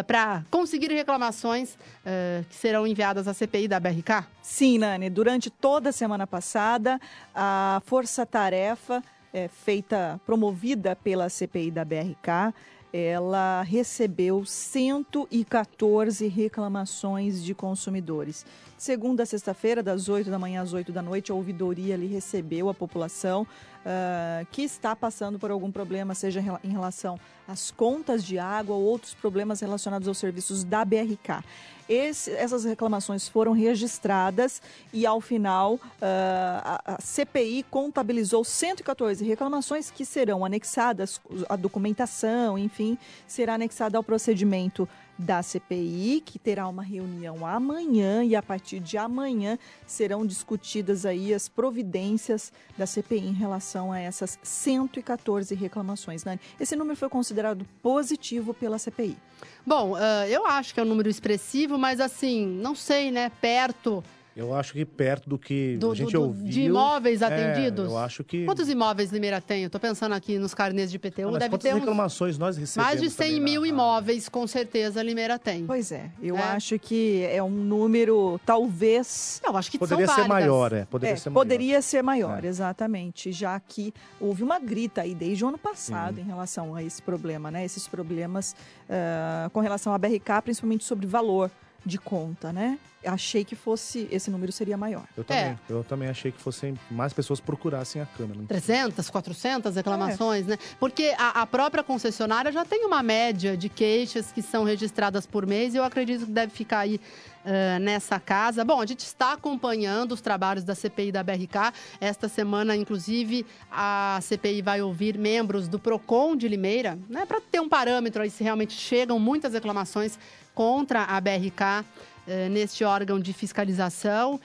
para conseguir reclamações ah, que serão enviadas à CPI da BRK? Sim, Nani. Durante toda a semana passada, a força-tarefa é, feita, promovida pela CPI da BRK, ela recebeu 114 reclamações de consumidores. Segunda a sexta-feira, das 8 da manhã às 8 da noite, a ouvidoria ali recebeu a população ah, que está passando por algum problema, seja em relação às contas de água ou outros problemas relacionados aos serviços da BRK. Esse- essas reclamações foram registradas e, ao final, ah, a, a CPI contabilizou 114 reclamações que serão anexadas, a documentação, enfim, será anexada ao procedimento da CPI, que terá uma reunião amanhã e a partir de amanhã serão discutidas aí as providências da CPI em relação a essas 114 reclamações. Nani, esse número foi considerado positivo pela CPI. Bom, ah, eu acho que é um número expressivo, mas assim, não sei, né? Perto Eu acho que perto do que Do- a gente do- do- ouviu... de imóveis é, atendidos? eu acho que... Quantos imóveis Limeira tem? Eu tô pensando aqui nos carnês de PTU, Ah, mas deve quantas ter uns reclamações nós recebemos mais de 100 também na- mil imóveis, com certeza, Limeira tem. Pois é, eu É. acho que é um número, talvez... Eu acho que Poderia são ser maior, é. Poderia É, ser maior. poderia ser maior, É. exatamente, já que houve uma grita aí desde o ano passado em relação a esse problema, né? Esses problemas ah, com relação à BRK, principalmente sobre valor de conta, né? Achei que fosse esse número seria maior. Eu também, É. eu também achei que fossem mais pessoas procurassem a câmera. 300, 400 reclamações, né? Porque a, a própria concessionária já tem uma média de queixas que são registradas por mês e eu acredito que deve ficar aí eh, nessa casa. Bom, a gente está acompanhando os trabalhos da CPI da BRK. Esta semana, inclusive, a CPI vai ouvir membros do PROCON de Limeira, né? Para ter um parâmetro aí se realmente chegam muitas reclamações contra a BRK eh, neste órgão de fiscalização.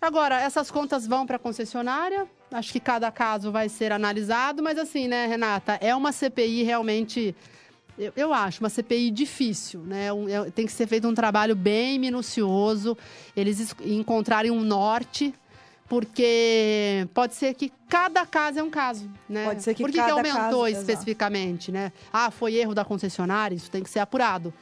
Agora, essas contas vão para a concessionária. Acho que cada caso vai ser analisado, mas assim, né, Renata, é uma CPI realmente. Eu, eu acho uma CPI difícil, né? Um- é- tem que ser feito um trabalho bem minucioso, eles es- encontrarem um norte, porque pode ser que cada caso é um caso, né? Pode ser que Por que, que cada aumentou caso- exato. especificamente, né? Ah, foi erro da concessionária, isso tem que ser apurado.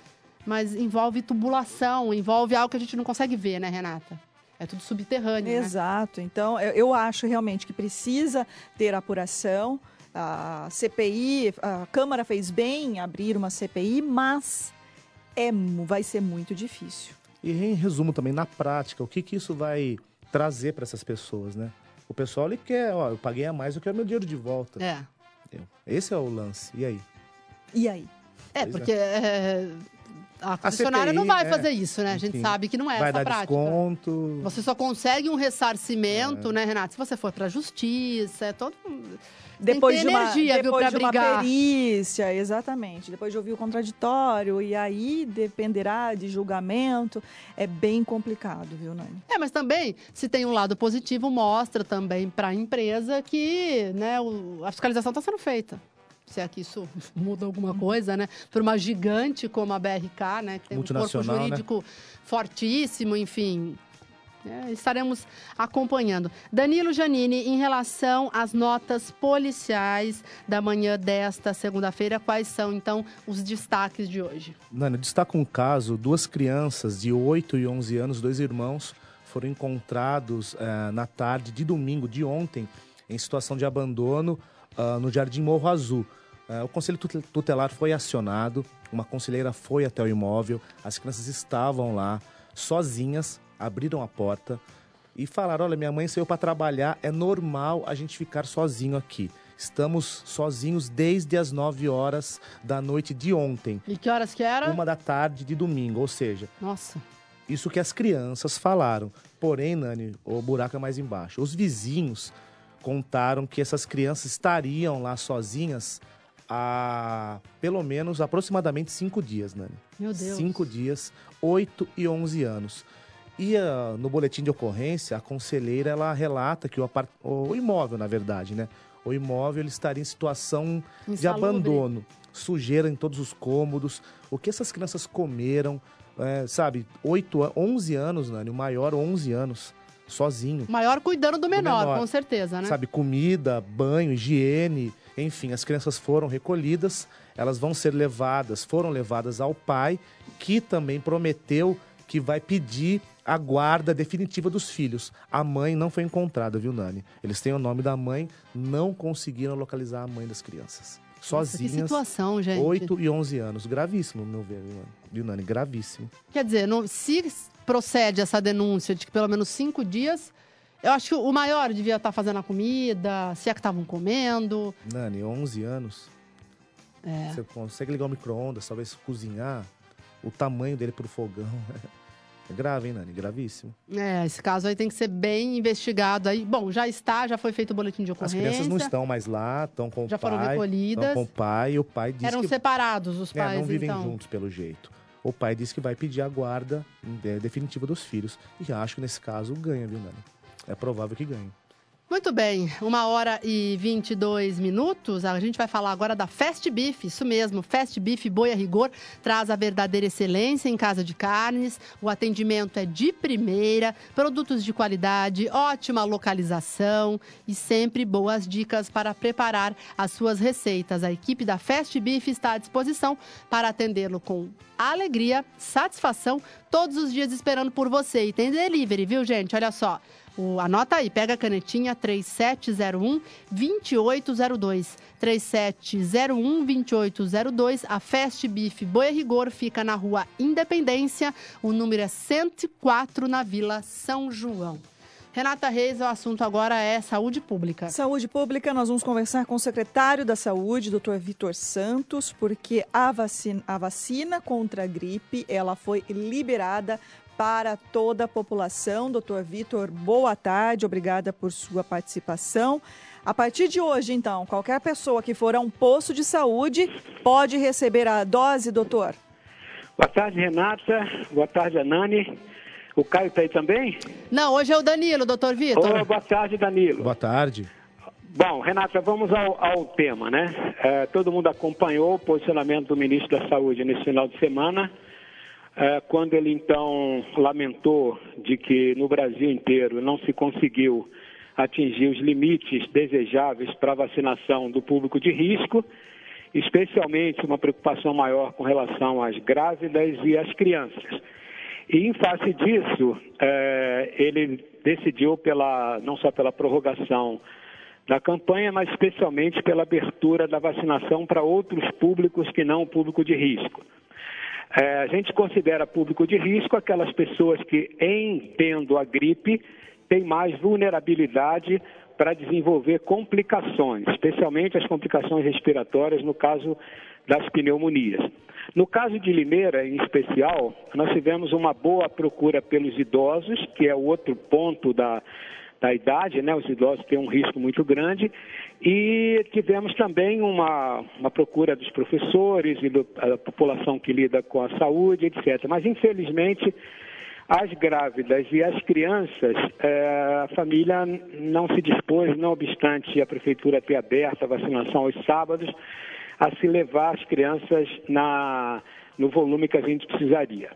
Mas envolve tubulação, envolve algo que a gente não consegue ver, né, Renata? É tudo subterrâneo, né? Exato. Então, eu, eu acho realmente que precisa ter apuração. A CPI, a Câmara fez bem em abrir uma CPI, mas é, vai ser muito difícil. E em resumo também, na prática, o que, que isso vai trazer para essas pessoas, né? O pessoal ele quer, ó, eu paguei a mais, eu quero meu dinheiro de volta. É. Esse é o lance. E aí? E aí? É, Pois porque é, a concessionária CPI, não vai é, fazer isso, né? A gente enfim, sabe que não é vai essa dar prática. desconto. Você só consegue um É. ressarcimento, né, Renata? Se você for pra justiça, é todo. Depois Tem que de uma, energia, viu, depois pra de uma brigar. perícia, exatamente. Depois de ouvir o contraditório, e aí dependerá de julgamento. É bem complicado, viu, Nani? É, mas também, se tem um lado positivo, mostra também para a empresa que né, o- a fiscalização está sendo feita. Se é que isso muda alguma coisa, né? Por uma gigante como a BRK, né? Que tem um corpo né? jurídico fortíssimo, enfim. É, estaremos acompanhando. Danilo Janine, em relação às notas policiais da manhã desta segunda-feira, quais são, então, os destaques de hoje? Nani, eu destaco um caso, duas crianças de 8 e 11 anos, dois irmãos, foram encontrados eh, na tarde de domingo de ontem em situação de abandono ah, no Jardim Morro Azul. Eh, o Conselho Tute- Tutelar foi acionado, uma conselheira foi até o imóvel, as crianças estavam lá sozinhas, abriram a porta e falaram: Olha, minha mãe saiu para trabalhar, é normal a gente ficar sozinho aqui. Estamos sozinhos desde as 9 horas da noite de ontem. E que horas que era? Uma da tarde de domingo, ou seja, Nossa. isso que as crianças falaram. Porém, Nani, o buraco é mais embaixo. Os vizinhos contaram que essas crianças estariam lá sozinhas há pelo menos aproximadamente cinco dias, Nani. Meu Deus. Cinco dias, 8 e 11 anos. E ah, no boletim de ocorrência, a conselheira ela relata que o, apart... o imóvel, na verdade, né? O imóvel ele estaria em situação de Insalubre. abandono, sujeira em todos os cômodos. O que essas crianças comeram, é, sabe? 8, a- 11 anos, Nani, o maior 11 anos, sozinho. Maior cuidando do menor, menor. com certeza, né? Sabe, comida, banho, higiene, enfim, as crianças foram recolhidas, elas vão ser levadas, foram levadas ao pai, que também prometeu que vai pedir a guarda definitiva dos filhos. A mãe não foi encontrada, viu, Nani? Eles têm o nome da mãe, não conseguiram localizar a mãe das crianças. Nossa, que Sozinhas. situação, gente. 8 e 11 anos. Gravíssimo, no meu ver, viu, Nani? viu, Nani? Gravíssimo. Quer dizer, não- se procede essa denúncia de que pelo menos cinco dias, eu acho que o maior devia estar fazendo a comida, se é que estavam comendo. Nani, 11 anos. É. Você consegue ligar o micro-ondas, talvez cozinhar. O tamanho dele pro fogão. É grave, hein, Nani? Gravíssimo. É, esse caso aí tem que ser bem investigado aí. Bom, já está, já foi feito o boletim de As ocorrência. crianças não estão mais lá, estão com Já o pai. foram recolhidas. Estão com o pai e o pai disse Eram que... separados os É, pais, não vivem então. juntos, pelo jeito. O pai disse que vai pedir a guarda é, definitiva dos filhos. E acho que nesse caso ganha, viu, Nani? É provável que ganhe. Muito bem, uma hora e 22 minutos. A gente vai falar agora da Fast Beef, isso mesmo, Fast Beef Boi a Rigor traz a verdadeira excelência em casa de carnes. O atendimento é de primeira, produtos de qualidade, ótima localização e sempre boas dicas para preparar as suas receitas. A equipe da Fast Beef está à disposição para atendê-lo com alegria, satisfação, todos os dias esperando por você. E tem delivery, viu, gente? Olha só. O, anota aí, pega a canetinha 3701 2802. 3701 2802. A Fast Beef Boi Rigor fica na rua Independência. O número é 104 na Vila São João. Renata Reis, o assunto agora é saúde pública. Saúde pública, nós vamos conversar com o secretário da Saúde, Dr. Vitor Santos, porque a vacina, a vacina contra a gripe, ela foi liberada para toda a população. Doutor Vitor, boa tarde, obrigada por sua participação. A partir de hoje, então, qualquer pessoa que for a um posto de saúde pode receber a dose, doutor? Boa tarde, Renata. Boa tarde, Anani. O Caio está aí também? Não, hoje é o Danilo, doutor Vitor. Oh, boa tarde, Danilo. Boa tarde. Bom, Renata, vamos ao, ao tema, né? É, todo mundo acompanhou o posicionamento do ministro da Saúde nesse final de semana, quando ele então lamentou de que no Brasil inteiro não se conseguiu atingir os limites desejáveis para a vacinação do público de risco, especialmente uma preocupação maior com relação às grávidas e às crianças. E em face disso, é, ele decidiu pela, não só pela prorrogação da campanha, mas especialmente pela abertura da vacinação para outros públicos que não o público de risco. É, a gente considera público de risco aquelas pessoas que, em tendo a gripe, têm mais vulnerabilidade para desenvolver complicações, especialmente as complicações respiratórias, no caso das pneumonias. No caso de Limeira, em especial, nós tivemos uma boa procura pelos idosos, que é outro ponto da, da idade, né? Os idosos têm um risco muito grande. E tivemos também uma, uma procura dos professores e da população que lida com a saúde, etc. Mas, infelizmente, as grávidas e as crianças, é, a família não se dispôs, não obstante a prefeitura ter aberto a vacinação aos sábados, a se levar as crianças na, no volume que a gente precisaria.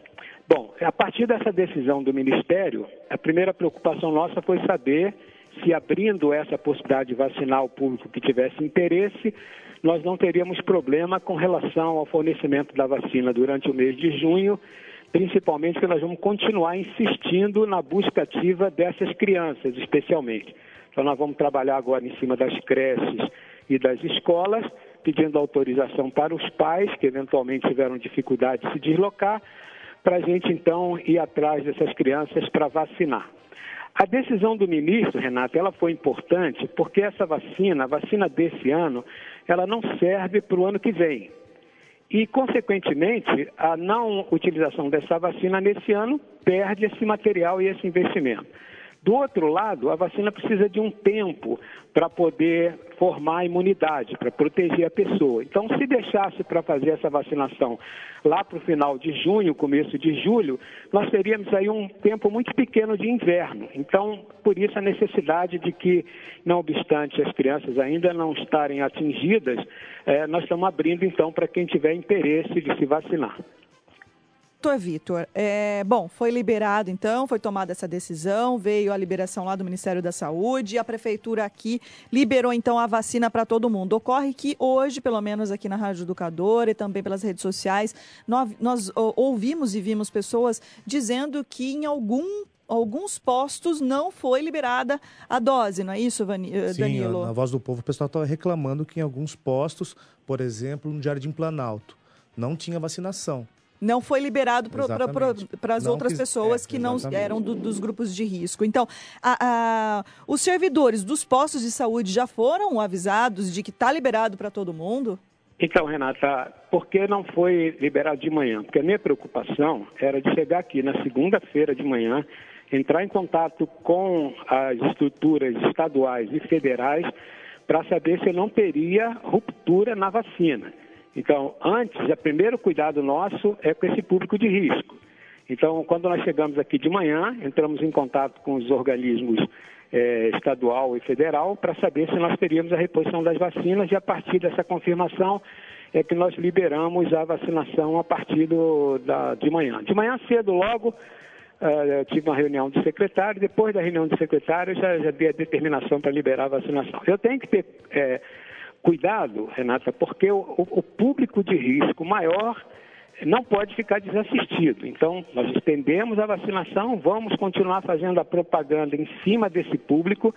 Bom, a partir dessa decisão do Ministério, a primeira preocupação nossa foi saber se abrindo essa possibilidade de vacinar o público que tivesse interesse, nós não teríamos problema com relação ao fornecimento da vacina durante o mês de junho, principalmente que nós vamos continuar insistindo na busca ativa dessas crianças, especialmente. Então, nós vamos trabalhar agora em cima das creches e das escolas, pedindo autorização para os pais que eventualmente tiveram dificuldade de se deslocar, para a gente então ir atrás dessas crianças para vacinar. A decisão do ministro, Renato, ela foi importante porque essa vacina, a vacina desse ano, ela não serve para o ano que vem. E, consequentemente, a não utilização dessa vacina nesse ano perde esse material e esse investimento. Do outro lado, a vacina precisa de um tempo para poder formar a imunidade, para proteger a pessoa. Então, se deixasse para fazer essa vacinação lá para o final de junho, começo de julho, nós teríamos aí um tempo muito pequeno de inverno. Então, por isso a necessidade de que, não obstante as crianças ainda não estarem atingidas, eh, nós estamos abrindo então para quem tiver interesse de se vacinar. Doutor Vitor, é, bom, foi liberado então, foi tomada essa decisão, veio a liberação lá do Ministério da Saúde, a Prefeitura aqui liberou então a vacina para todo mundo. Ocorre que hoje, pelo menos aqui na Rádio Educadora e também pelas redes sociais, nós, nós ouvimos e vimos pessoas dizendo que em algum alguns postos não foi liberada a dose, não é isso, eh, Danilo? Sim, na voz do povo o pessoal estava reclamando que em alguns postos, por exemplo, no Jardim Planalto, não tinha vacinação não foi liberado para as outras pessoas é, que não eram do, dos grupos de risco. Então, a, a, os servidores dos postos de saúde já foram avisados de que está liberado para todo mundo? Então, Renata, por que não foi liberado de manhã? Porque a minha preocupação era de chegar aqui na segunda-feira de manhã, entrar em contato com as estruturas estaduais e federais para saber se eu não teria ruptura na vacina. Então, antes, o primeiro cuidado nosso é com esse público de risco. Então, quando nós chegamos aqui de manhã, entramos em contato com os organismos eh, estadual e federal para saber se nós teríamos a reposição das vacinas e a partir dessa confirmação é que nós liberamos a vacinação a partir do, da, de manhã. De manhã cedo, logo, eh, eu tive uma reunião de secretário, depois da reunião de secretário já, já dei a determinação para liberar a vacinação. Eu tenho que ter eh, cuidado, Renata, porque o, o público de risco maior não pode ficar desassistido. Então, nós estendemos a vacinação, vamos continuar fazendo a propaganda em cima desse público,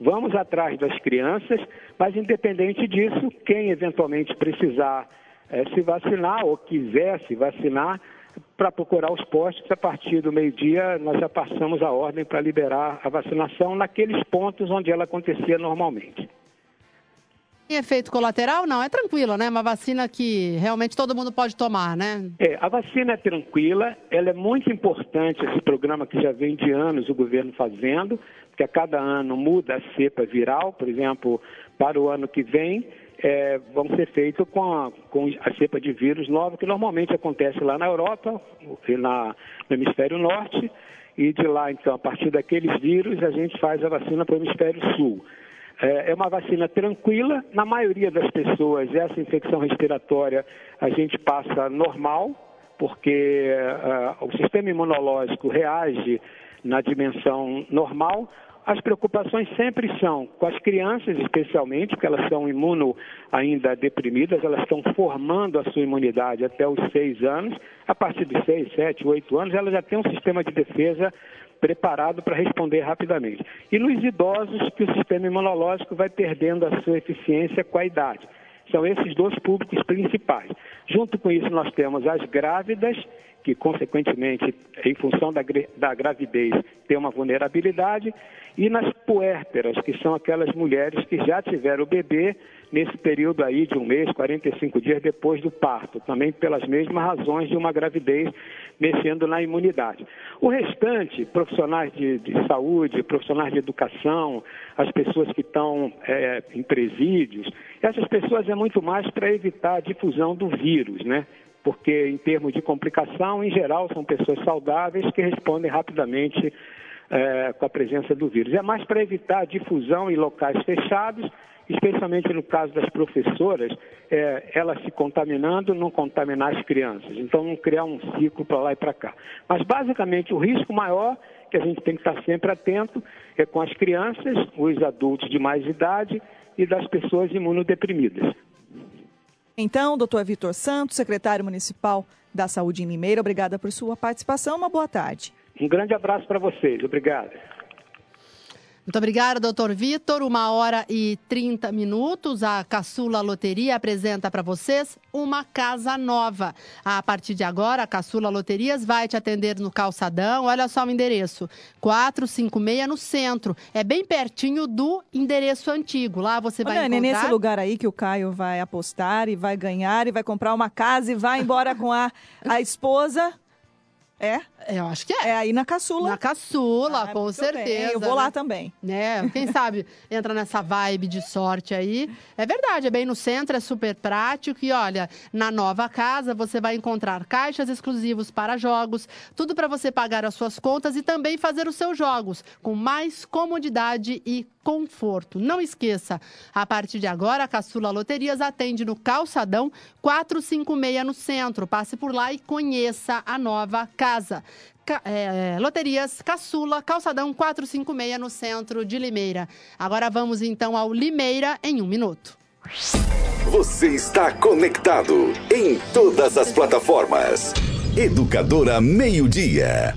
vamos atrás das crianças, mas independente disso, quem eventualmente precisar eh, se vacinar ou quiser se vacinar, para procurar os postos, a partir do meio-dia nós já passamos a ordem para liberar a vacinação naqueles pontos onde ela acontecia normalmente. Tem efeito colateral? Não, é tranquilo, né? Uma vacina que realmente todo mundo pode tomar, né? É, a vacina é tranquila, ela é muito importante, esse programa que já vem de anos o governo fazendo, porque a cada ano muda a cepa viral, por exemplo, para o ano que vem, é, vão ser feitos com a, com a cepa de vírus nova, que normalmente acontece lá na Europa, na, no hemisfério norte, e de lá, então, a partir daqueles vírus, a gente faz a vacina para o hemisfério sul. É, é uma vacina tranquila. Na maioria das pessoas, essa infecção respiratória a gente passa normal, porque uh, o sistema imunológico reage na dimensão normal. As preocupações sempre são com as crianças, especialmente, porque elas são imuno ainda deprimidas, elas estão formando a sua imunidade até os seis anos. A partir dos seis, sete, oito anos, elas já têm um sistema de defesa preparado para responder rapidamente. E nos idosos, que o sistema imunológico vai perdendo a sua eficiência com a idade. São esses dois públicos principais. Junto com isso, nós temos as grávidas, que, consequentemente, em função da, da gravidez, têm uma vulnerabilidade, e nas puérperas, que são aquelas mulheres que já tiveram o bebê nesse período aí de um mês, 45 dias depois do parto, também pelas mesmas razões de uma gravidez mexendo na imunidade. O restante, profissionais de, de saúde, profissionais de educação, as pessoas que estão é, em presídios, essas pessoas é muito mais para evitar a difusão do vírus, né? Porque em termos de complicação, em geral, são pessoas saudáveis que respondem rapidamente é, com a presença do vírus. É mais para evitar a difusão em locais fechados especialmente no caso das professoras, é, elas se contaminando, não contaminar as crianças. Então, não criar um ciclo para lá e para cá. Mas, basicamente, o risco maior que a gente tem que estar sempre atento é com as crianças, os adultos de mais idade e das pessoas imunodeprimidas. Então, doutor Vitor Santos, secretário municipal da Saúde em Limeira, obrigada por sua participação. Uma boa tarde. Um grande abraço para vocês. Obrigado. Muito obrigada, doutor Vitor. Uma hora e 30 minutos. A Caçula Loteria apresenta para vocês uma casa nova. A partir de agora, a Caçula Loterias vai te atender no calçadão. Olha só o endereço: 456 no centro. É bem pertinho do endereço antigo. Lá você vai Olha, encontrar... nesse lugar aí que o Caio vai apostar e vai ganhar e vai comprar uma casa e vai embora com a, a esposa. É? Eu acho que é. É aí na caçula. Na caçula, Ah, com certeza. bem. Eu vou lá né? também. Né? Quem sabe entra nessa vibe de sorte aí. É verdade, é bem no centro, é super prático. E olha, na nova casa você vai encontrar caixas exclusivos para jogos, tudo para você pagar as suas contas e também fazer os seus jogos com mais comodidade e conforto. Não esqueça, a partir de agora, a Caçula Loterias atende no Calçadão 456 no centro. Passe por lá e conheça a nova casa. Ca- é, Loterias Caçula, Calçadão 456 no centro de Limeira. Agora vamos então ao Limeira em um minuto. Você está conectado em todas as plataformas. Educadora Meio Dia.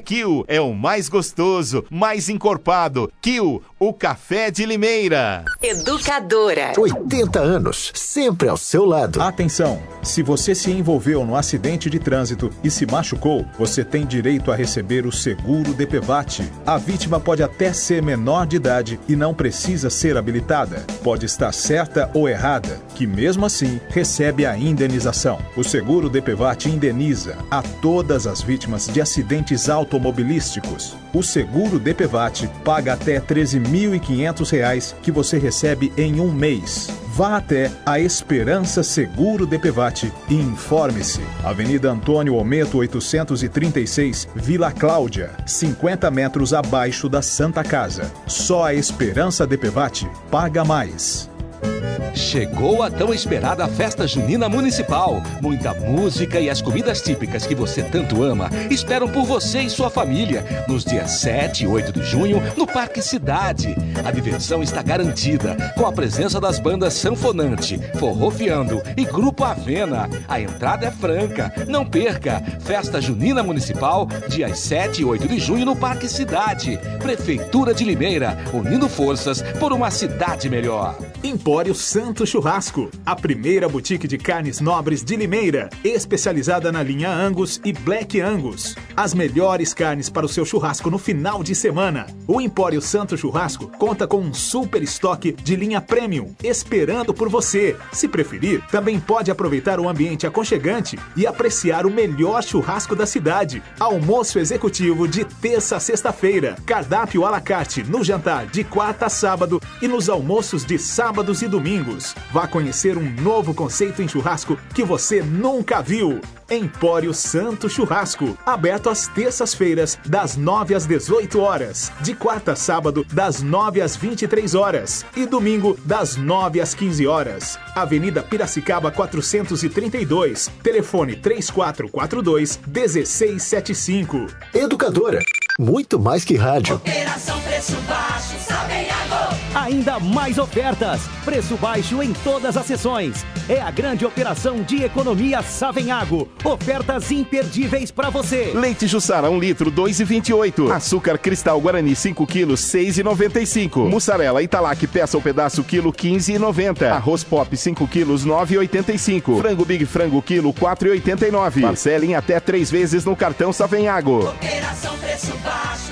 Kill é o mais gostoso, mais encorpado. Kill, o café de Limeira. Educadora. 80 anos, sempre ao seu lado. Atenção! Se você se envolveu no acidente de trânsito e se machucou, você tem direito a receber o seguro DPVAT. A vítima pode até ser menor de idade e não precisa ser habilitada. Pode estar certa ou errada, que mesmo assim recebe a indenização. O seguro DPVAT indeniza a todas as vítimas de acidentes automobilísticos. O seguro DPVAT paga até R$ 13.500 que você recebe em um mês. Vá até a Esperança Seguro DPVAT e informe-se. Avenida Antônio Ometo 836, Vila Cláudia, 50 metros abaixo da Santa Casa. Só a Esperança DPVAT paga mais. Chegou a tão esperada festa junina municipal. Muita música e as comidas típicas que você tanto ama esperam por você e sua família nos dias 7 e 8 de junho no Parque Cidade. A diversão está garantida com a presença das bandas Sanfonante, Forrofiando e Grupo Avena. A entrada é franca. Não perca! Festa junina municipal, dias 7 e 8 de junho no Parque Cidade. Prefeitura de Limeira, unindo forças por uma cidade melhor. Empório Santo Churrasco, a primeira boutique de carnes nobres de Limeira, especializada na linha Angus e Black Angus. As melhores carnes para o seu churrasco no final de semana. O Empório Santo Churrasco conta com um super estoque de linha premium, esperando por você. Se preferir, também pode aproveitar o ambiente aconchegante e apreciar o melhor churrasco da cidade. Almoço executivo de terça a sexta-feira. Cardápio à la carte no jantar de quarta a sábado e nos almoços de sábados e domingos. Vá conhecer um novo conceito em churrasco que você nunca viu. Empório Santo Churrasco, aberto às terças-feiras, das 9 às 18 horas, de quarta a sábado, das 9 às 23 horas e domingo, das 9 às 15 horas. Avenida Piracicaba 432, telefone 3442 1675. Educadora, muito mais que rádio. Operação Preço Baixo, Savenhago. Ainda mais ofertas. Preço baixo em todas as sessões. É a grande operação de economia Savenhago. Ofertas imperdíveis para você. Leite Jussara 1 litro 2,28. Açúcar Cristal Guarani 5 quilos 6,95. Mussarela Italac peça ou pedaço quilo 15,90. Arroz Pop 5 quilos 9,85. Frango Big Frango quilo 4,89. Parcela em até três vezes no cartão Savenhago. Operação Preço Baixo.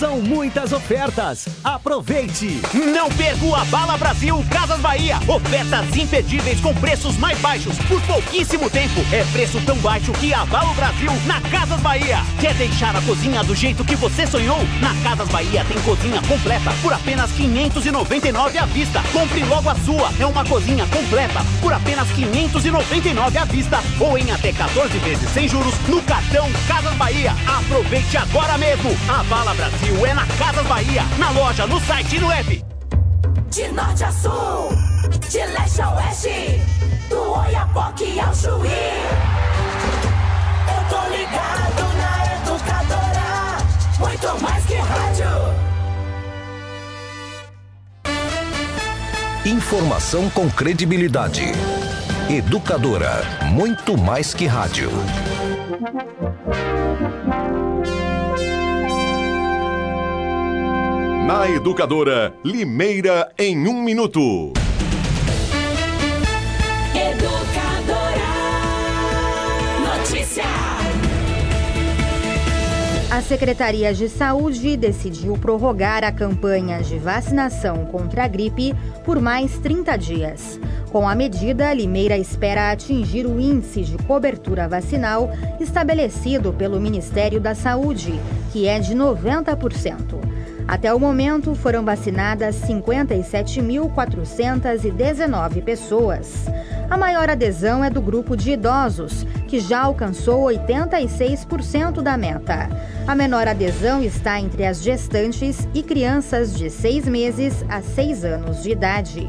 São muitas ofertas. Aproveite! Não perca o Abala Brasil Casas Bahia. Ofertas imperdíveis com preços mais baixos por pouquíssimo tempo. É preço tão baixo que abala o Brasil na Casas Bahia. Quer deixar a cozinha do jeito que você sonhou? Na Casas Bahia tem cozinha completa por apenas 599 à vista. Compre logo a sua. É uma cozinha completa por apenas 599 à vista ou em até 14 vezes sem juros no cartão Casas Bahia. Aproveite agora mesmo. A Bala Brasil é na Casas Bahia, na loja, no site e no app. De norte a sul, de leste a oeste, do Oiapoque ao Chuí. Eu tô ligado na educadora, muito mais que rádio. Informação com credibilidade. Educadora, muito mais que rádio. Na Educadora, Limeira em um minuto. Educadora, notícia. A Secretaria de Saúde decidiu prorrogar a campanha de vacinação contra a gripe por mais 30 dias. Com a medida, Limeira espera atingir o índice de cobertura vacinal estabelecido pelo Ministério da Saúde, que é de 90%. Até o momento, foram vacinadas 57.419 pessoas. A maior adesão é do grupo de idosos, que já alcançou 86% da meta. A menor adesão está entre as gestantes e crianças de 6 meses a 6 anos de idade.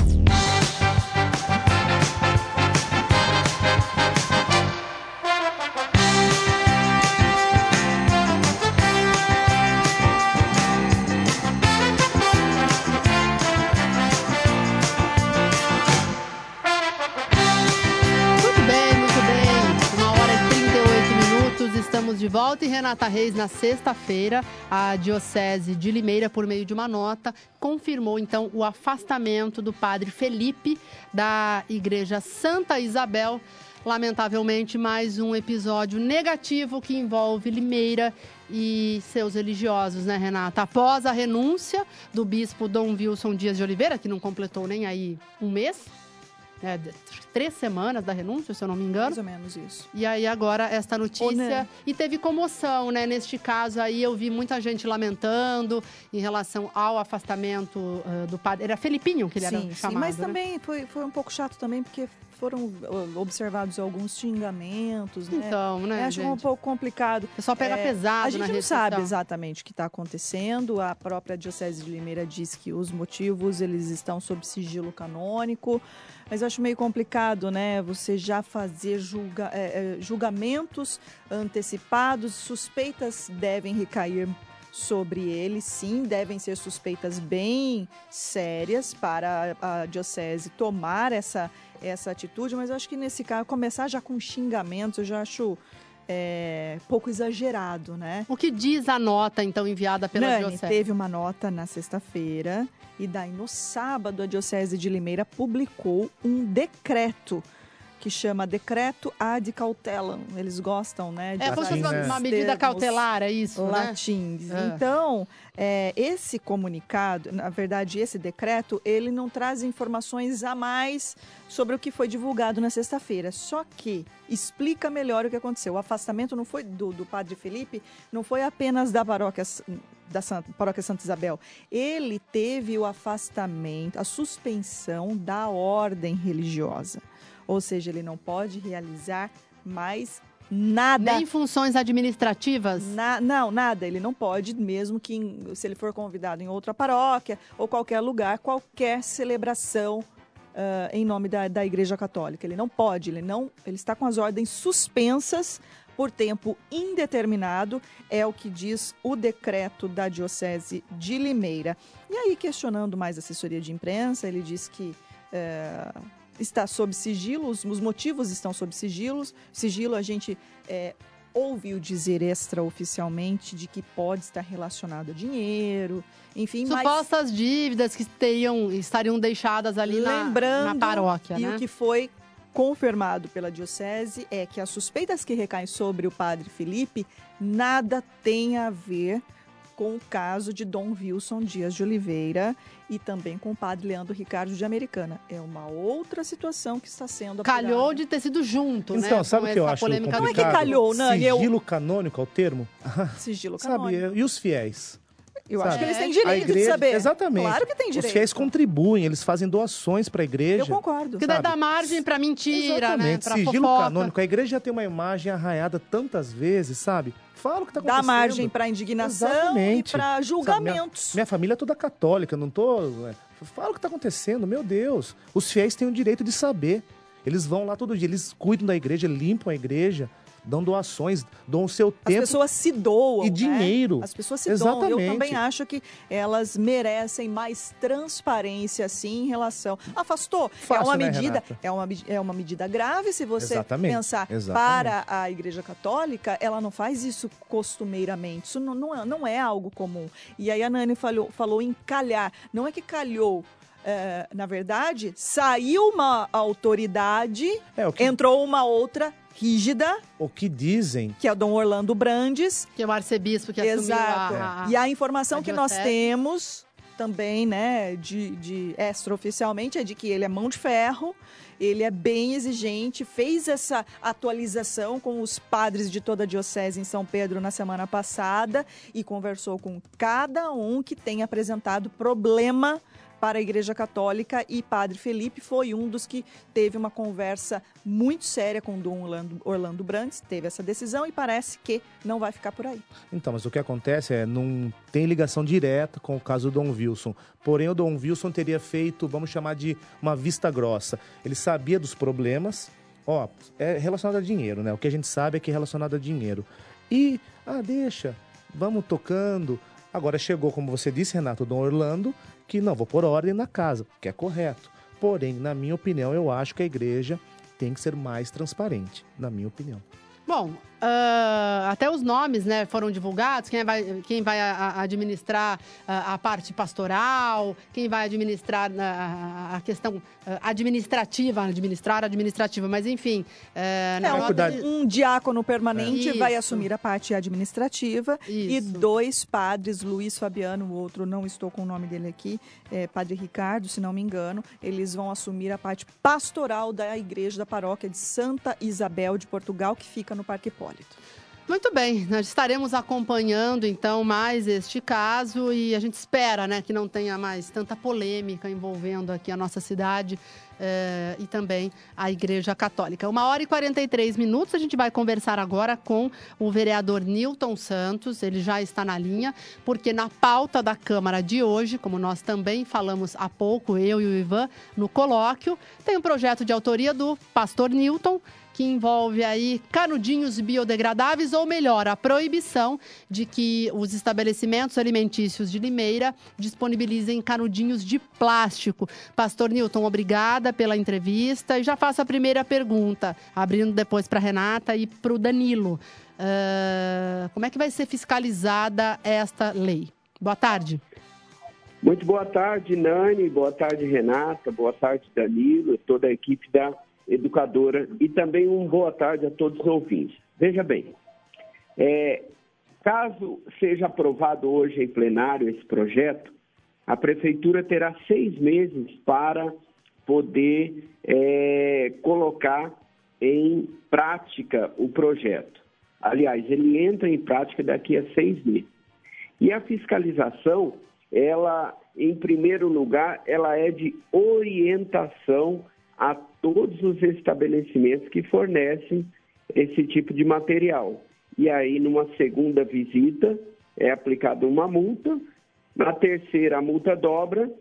Renata Reis, na sexta-feira, a Diocese de Limeira, por meio de uma nota, confirmou então o afastamento do padre Felipe da Igreja Santa Isabel. Lamentavelmente, mais um episódio negativo que envolve Limeira e seus religiosos, né, Renata? Após a renúncia do bispo Dom Wilson Dias de Oliveira, que não completou nem aí um mês, né, três semanas da renúncia, se eu não me engano. Mais ou menos isso. E aí agora esta notícia Né? e teve comoção, né? Neste caso aí eu vi muita gente lamentando em relação ao afastamento ah, do padre. Era Felipinho que ele sim, era sim, chamado. mas né? também foi, foi um pouco chato também, porque foram observados alguns xingamentos, né? Então, né, Eu acho um gente? pouco complicado. O pessoal pega pesado A gente não sabe social. exatamente o que está acontecendo. A própria Diocese de Limeira diz que os motivos eles estão sob sigilo canônico. Mas eu acho meio complicado, né? Você já fazer julga- é, é, julgamentos antecipados, suspeitas devem recair sobre ele, sim, devem ser suspeitas bem sérias para a, a diocese tomar essa, essa atitude, mas eu acho que nesse caso, começar já com xingamentos, eu já acho é, pouco exagerado, né? O que diz a nota, então, enviada pela Nani, Diocese? teve uma nota na sexta-feira e daí no sábado a Diocese de Limeira publicou um decreto que chama Decreto ad cautelam. Eles gostam, né? É, como se fosse uma- uma medida cautelar, é isso, né? Latins. É. Então, é, esse comunicado, na verdade, esse decreto, ele não traz informações a mais sobre o que foi divulgado na sexta-feira. Só que explica melhor o que aconteceu. O afastamento não foi do, do padre Felipe, não foi apenas da paróquia da Santa, paróquia Santa Isabel. Ele teve o afastamento, a suspensão da ordem religiosa. Ou seja, ele não pode realizar mais nada. Nem funções administrativas? Na- não, nada. Ele não pode, mesmo que em- se ele for convidado em outra paróquia ou qualquer lugar, qualquer celebração ah, em nome da, da Igreja Católica. Ele não pode, ele não, ele está com as ordens suspensas por tempo indeterminado, é o que diz o decreto da Diocese de Limeira. E aí, questionando mais a assessoria de imprensa, ele diz que eh, está sob sigilo, os, os motivos estão sob sigilos, sigilo a gente eh, ouviu dizer extraoficialmente de que pode estar relacionado a dinheiro, enfim, mas Supostas dívidas que teriam, estariam deixadas ali na, lembrando na paróquia, e né? o que foi confirmado pela diocese é que as suspeitas que recaem sobre o padre Felipe nada tem a ver com o caso de Dom Wilson Dias de Oliveira e também com o padre Leandro Ricardo de Americana. É uma outra situação que está sendo Calhou apurada. de ter sido junto, né? Então, sabe com o que eu acho complicado? do- Não é que calhou, Nani, eu- Sigilo canônico é o termo? Sigilo Sabe, canônico. e os fiéis? Eu acho Sabe? que eles têm direito de igreja- saber. Exatamente. Claro que tem Os direito. fiéis contribuem, eles fazem doações para a igreja. Eu concordo. Que daí sabe? dá margem pra mentira, né? Exatamente. Pra Sigilo fofoca. canônico. A igreja já tem uma imagem arraiada tantas vezes, sabe? Fala o que está Dá acontecendo. margem para indignação Exatamente. e para Sabe, julgamentos. Minha, minha família é toda católica, não tô. é, Fala o que está acontecendo, meu Deus. Os fiéis têm o direito de saber. Eles vão lá todo dia, eles cuidam da igreja, limpam a igreja, dão doações, dão o seu As tempo. pessoas se doam. e né? dinheiro. As pessoas se doam. Eu Exatamente. também acho que elas merecem mais transparência, sim, em relação. Afastou. é Fácil, uma né, medida, Renata? é uma, é uma medida grave se você Exatamente, pensar exatamente. para a Igreja Católica, ela não faz isso costumeiramente. Isso não, não, é, não é algo comum. E aí a Nani falou, falou em calhar. Não é que calhou. é, na verdade, saiu uma autoridade, É, que- entrou uma outra rígida, O que dizem. que é o Dom Orlando Brandes. Que é o arcebispo que assumiu Exato. a, a- E a informação a que nós temos também, né, de, de extraoficialmente, é de que ele é mão de ferro, ele é bem exigente, fez essa atualização com os padres de toda a diocese em São Pedro na semana passada e conversou com cada um que tem apresentado problema para a Igreja Católica e Padre Felipe foi um dos que teve uma conversa muito séria com Dom Orlando, Orlando Brandes, teve essa decisão e parece que não vai ficar por aí. Então, mas o que acontece é, não tem ligação direta com o caso do Dom Wilson. Porém, o Dom Wilson teria feito, vamos chamar de uma vista grossa. Ele sabia dos problemas, ó, é relacionado a dinheiro, né? O que a gente sabe é que é relacionado a dinheiro. E, ah, deixa, vamos tocando. Agora chegou, como você disse, Renato, Dom Orlando, que não, vou pôr ordem na casa, que é correto. Porém, na minha opinião, eu acho que a igreja tem que ser mais transparente, na minha opinião. Bom, ah, até os nomes né, foram divulgados, quem vai, quem vai a- a- administrar ah, a parte pastoral, quem vai administrar ah, a questão ah, administrativa, administrar administrativa, mas enfim. eh, É, um, um diácono permanente É. vai assumir a parte administrativa e Isso. dois padres, Luiz Fabiano, o outro não estou com o nome dele aqui, é Padre Ricardo, se não me engano, eles vão assumir a parte pastoral da igreja da paróquia de Santa Isabel de Portugal, que fica no Parque Hipólito. Muito bem, nós estaremos acompanhando então mais este caso e a gente espera né, que não tenha mais tanta polêmica envolvendo aqui a nossa cidade eh, e também a Igreja Católica. Uma hora e 43 minutos, a gente vai conversar agora com o vereador Newton Santos, ele já está na linha, porque na pauta da Câmara de hoje, como nós também falamos há pouco, eu e o Ivan, no colóquio, tem um projeto de autoria do pastor Newton, que envolve aí canudinhos biodegradáveis, ou melhor, a proibição de que os estabelecimentos alimentícios de Limeira disponibilizem canudinhos de plástico. Pastor Newton, obrigada pela entrevista e já faço a primeira pergunta, abrindo depois para Renata e para o Danilo. Ah, como é que vai ser fiscalizada esta lei? Boa tarde. Muito boa tarde, Nani, boa tarde, Renata, boa tarde, Danilo, toda a equipe da Educadora e também uma boa tarde a todos os ouvintes. Veja bem, é, caso seja aprovado hoje em plenário esse projeto, a Prefeitura terá seis meses para poder é, colocar em prática o projeto. Aliás, ele entra em prática daqui a seis meses. E a fiscalização, ela, em primeiro lugar, ela é de orientação a todos os estabelecimentos que fornecem esse tipo de material. E aí, numa segunda visita, é aplicada uma multa, na terceira, a multa dobra,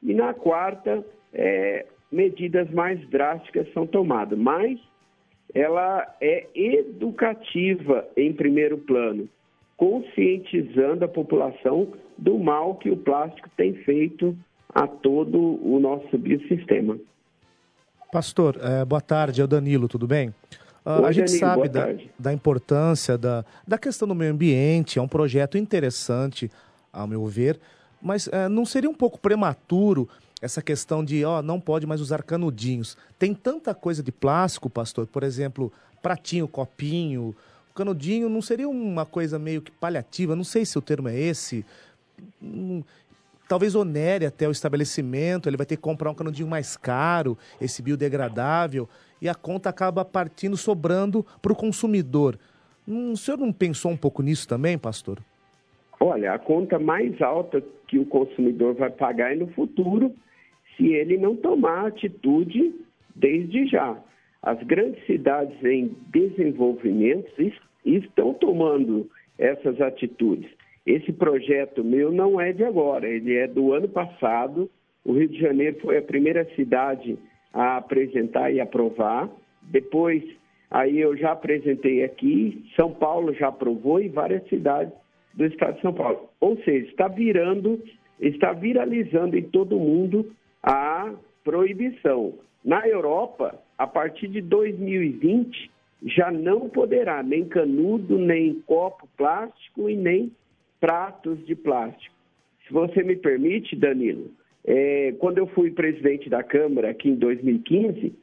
e na quarta, é, medidas mais drásticas são tomadas. Mas ela é educativa em primeiro plano, conscientizando a população do mal que o plástico tem feito a todo o nosso biosistema. Pastor, eh, boa tarde, é o Danilo, tudo bem? Ah, Oi, a gente Danilo, sabe da, da importância da, da questão do meio ambiente, é um projeto interessante, ao meu ver, mas eh, não seria um pouco prematuro essa questão de, ó, não pode mais usar canudinhos? Tem tanta coisa de plástico, pastor, por exemplo, pratinho, copinho, canudinho não seria uma coisa meio que paliativa, não sei se o termo é esse, Hum, talvez onere até o estabelecimento, ele vai ter que comprar um canudinho mais caro, esse biodegradável, e a conta acaba partindo, sobrando para o consumidor. Hum, o senhor não pensou um pouco nisso também, pastor? Olha, a conta mais alta que o consumidor vai pagar é no futuro, se ele não tomar atitude desde já. As grandes cidades em desenvolvimento es- estão tomando essas atitudes. Esse projeto meu não é de agora, ele é do ano passado. O Rio de Janeiro foi a primeira cidade a apresentar e aprovar. Depois, aí eu já apresentei aqui, São Paulo já aprovou e várias cidades do estado de São Paulo. Ou seja, está virando, está viralizando em todo mundo a proibição. Na Europa, a partir de 2020, já não poderá nem canudo, nem copo plástico e nem pratos de plástico. Se você me permite, Danilo, é, quando eu fui presidente da Câmara aqui em 2015,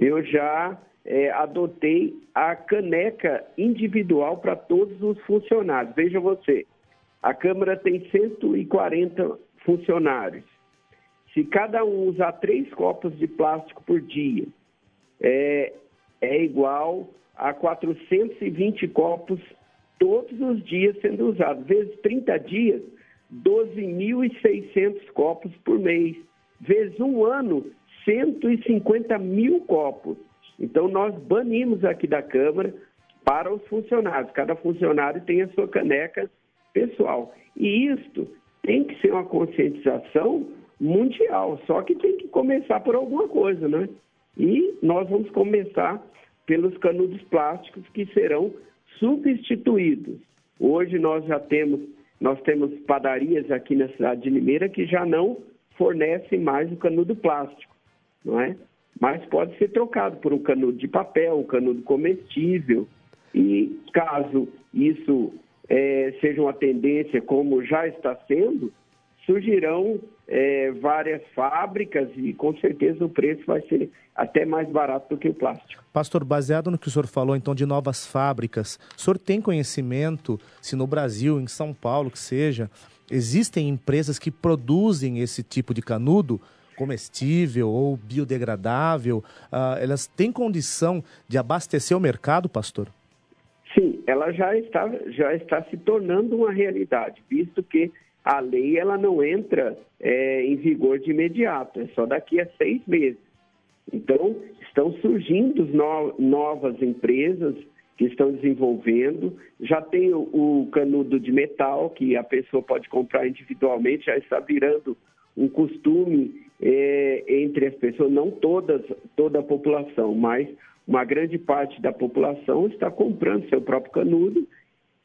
eu já é, adotei a caneca individual para todos os funcionários. Veja você, a Câmara tem 140 funcionários, se cada um usar três copos de plástico por dia, é, é igual a 420 copos todos os dias sendo usados. Vezes 30 dias, 12.600 copos por mês. Vezes um ano, 150 mil copos. Então, nós banimos aqui da Câmara para os funcionários. Cada funcionário tem a sua caneca pessoal. E isto tem que ser uma conscientização mundial, só que tem que começar por alguma coisa, né? E nós vamos começar pelos canudos plásticos que serão substituídos. Hoje nós já temos, nós temos padarias aqui na cidade de Limeira que já não fornecem mais o canudo plástico, não é? Mas pode ser trocado por um canudo de papel, um canudo comestível. E caso isso é, seja uma tendência, como já está sendo, surgirão é, várias fábricas e com certeza o preço vai ser até mais barato do que o plástico. Pastor, baseado no que o senhor falou, então, de novas fábricas, o senhor tem conhecimento se no Brasil, em São Paulo, que seja, existem empresas que produzem esse tipo de canudo? comestível ou biodegradável, uh, elas têm condição de abastecer o mercado, pastor? Sim, ela já está, já está se tornando uma realidade, visto que a lei ela não entra é, em vigor de imediato, é só daqui a seis meses. Então, estão surgindo no, novas empresas que estão desenvolvendo. Já tem o, o, canudo de metal, que a pessoa pode comprar individualmente, já está virando um costume é, entre as pessoas, não todas, toda a população, mas uma grande parte da população está comprando seu próprio canudo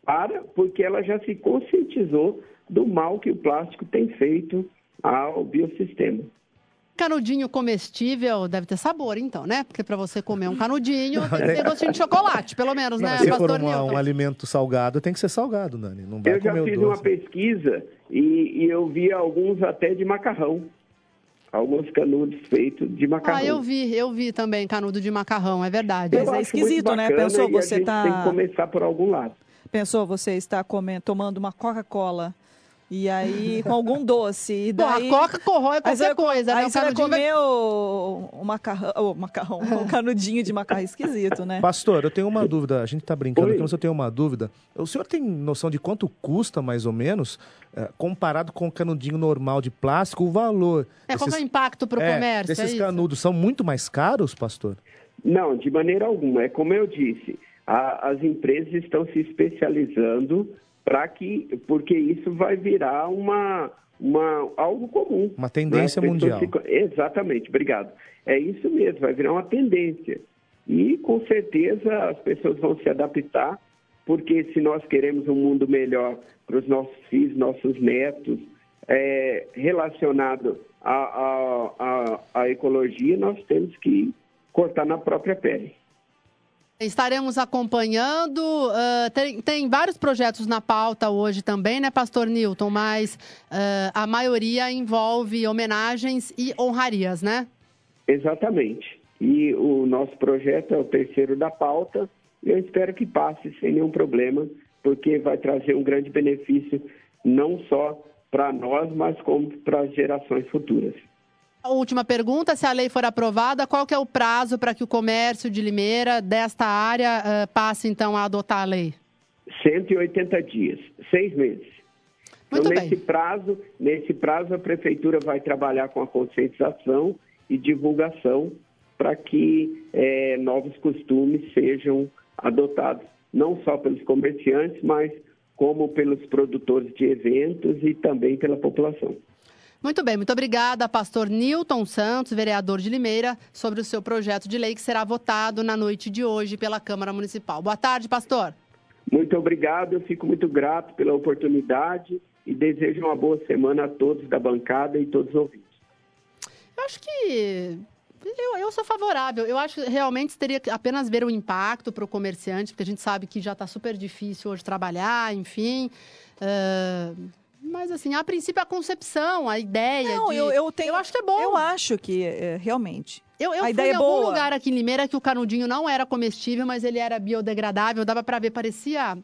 para, porque ela já se conscientizou do mal que o plástico tem feito ao biossistema. Canudinho comestível deve ter sabor, então, né? Porque para você comer um canudinho tem que ter gostinho de chocolate, pelo menos, não, né, se for uma, um alimento salgado, tem que ser salgado, Nani. Não vai eu já comer fiz doce. uma pesquisa e, e eu vi alguns até de macarrão. Alguns canudos feitos de macarrão. Ah, eu vi, eu vi também canudo de macarrão, é verdade. Mas é esquisito, né? Pensou, você tá... Tem que começar por algum lado. Pensou, você está comendo, tomando uma Coca-Cola e aí, com algum doce. E daí... Pô, a coca corrói qualquer você, coisa, né? Aí O você vai canudinho comer o, o macarrão, o macarrão, o canudinho de macarrão esquisito, né? Pastor, eu tenho uma dúvida. A gente está brincando aqui, mas eu tenho uma dúvida. O senhor tem noção de quanto custa, mais ou menos, eh, comparado com o canudinho normal de plástico, o valor? É, qual que é o impacto para o é, comércio? é Desses isso? canudos são muito mais caros, pastor? Não, de maneira alguma. É como eu disse, a- as empresas estão se especializando para que, porque isso vai virar uma, uma algo comum. Uma tendência né? Mundial. ficam- Exatamente, obrigado. É isso mesmo, vai virar uma tendência. E com certeza as pessoas vão se adaptar, porque se nós queremos um mundo melhor para os nossos filhos, nossos netos, é, relacionado à, à, à, à ecologia, nós temos que cortar na própria pele. Estaremos acompanhando. ah, tem, tem vários projetos na pauta hoje também, né, Pastor Newton? Mas ah, a maioria envolve homenagens e honrarias, né? Exatamente. E o nosso projeto é o terceiro da pauta. Eu espero que passe sem nenhum problema, porque vai trazer um grande benefício não só para nós, mas como para as gerações futuras. A última pergunta: se a lei for aprovada, qual que é o prazo para que o comércio de Limeira, desta área, ah, passe então a adotar a lei? 180 dias, seis meses. Muito então, nesse prazo, nesse prazo, a prefeitura vai trabalhar com a conscientização e divulgação para que eh, novos costumes sejam adotados, não só pelos comerciantes, mas como pelos produtores de eventos e também pela população. Muito bem, muito obrigada, pastor Newton Santos, vereador de Limeira, sobre o seu projeto de lei que será votado na noite de hoje pela Câmara Municipal. Boa tarde, pastor. Muito obrigado, eu fico muito grato pela oportunidade e desejo uma boa semana a todos da bancada e todos os ouvintes. Eu acho que. Eu, eu sou favorável. Eu acho que realmente teria que apenas ver o impacto para o comerciante, porque a gente sabe que já está super difícil hoje trabalhar, enfim. Ah, mas, assim, a princípio, a concepção, a ideia. Não, de... eu, eu tenho. Eu acho que é bom. Eu acho que é, realmente. Eu, eu a fui ideia em é algum boa. lugar aqui em Limeira que o canudinho não era comestível, mas ele era biodegradável, dava para ver, parecia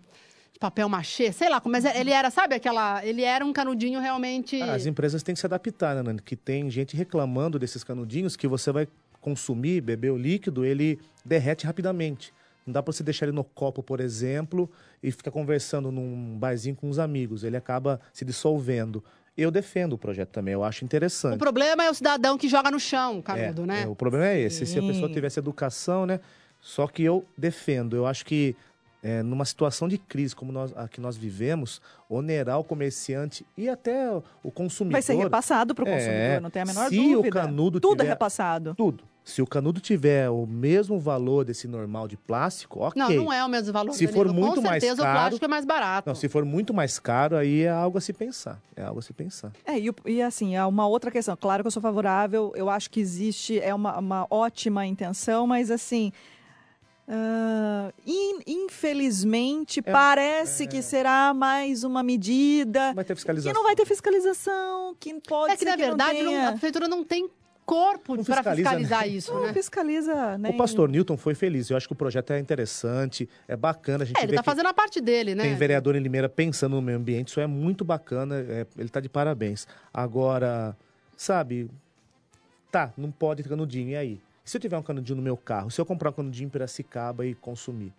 papel machê, sei lá, mas ele era, sabe aquela, ele era um canudinho realmente... Ah, As empresas têm que se adaptar, né, Nani? Que tem gente reclamando desses canudinhos que você vai consumir, beber o líquido, ele derrete rapidamente. Não dá para você deixar ele no copo, por exemplo, e ficar conversando num barzinho com os amigos. Ele acaba se dissolvendo. Eu defendo o projeto também, eu acho interessante. O problema é o cidadão que joga no chão, canudo, É, né? é, o problema é esse. Se a pessoa Sim. tivesse educação, né? Só que eu defendo. Eu acho que é, numa situação de crise como nós, a que nós vivemos, onerar o comerciante e até o consumidor. Vai ser repassado pro É, consumidor, não tem a menor se dúvida. o canudo Tudo é tiver- repassado. Tudo. Se o canudo tiver o mesmo valor desse normal de plástico, ok. Não, não é o mesmo valor. Se for muito Com mais certeza caro, o plástico é mais barato. Não, se for muito mais caro, aí é algo a se pensar. É algo a se pensar. É, e, e assim, há uma outra questão. Claro que eu sou favorável, eu acho que existe, é uma, uma ótima intenção, mas assim. ah, in- infelizmente, parece que será mais uma medida. Vai ter fiscalização. Que não vai ter fiscalização, que pode É que, ser na verdade, não a prefeitura não tem corpo para fiscaliza, fiscalizar né? isso, Não né? fiscaliza, né? O pastor Newton foi feliz. Eu acho que o projeto é interessante, é bacana. A gente É, ele tá que fazendo a parte dele, né? Tem vereador em Limeira pensando no meio ambiente, isso é muito bacana, é, ele está de parabéns. Agora, sabe, tá, não pode ter canudinho, e aí? Se eu tiver um canudinho no meu carro, se eu comprar um canudinho em Piracicaba e consumir?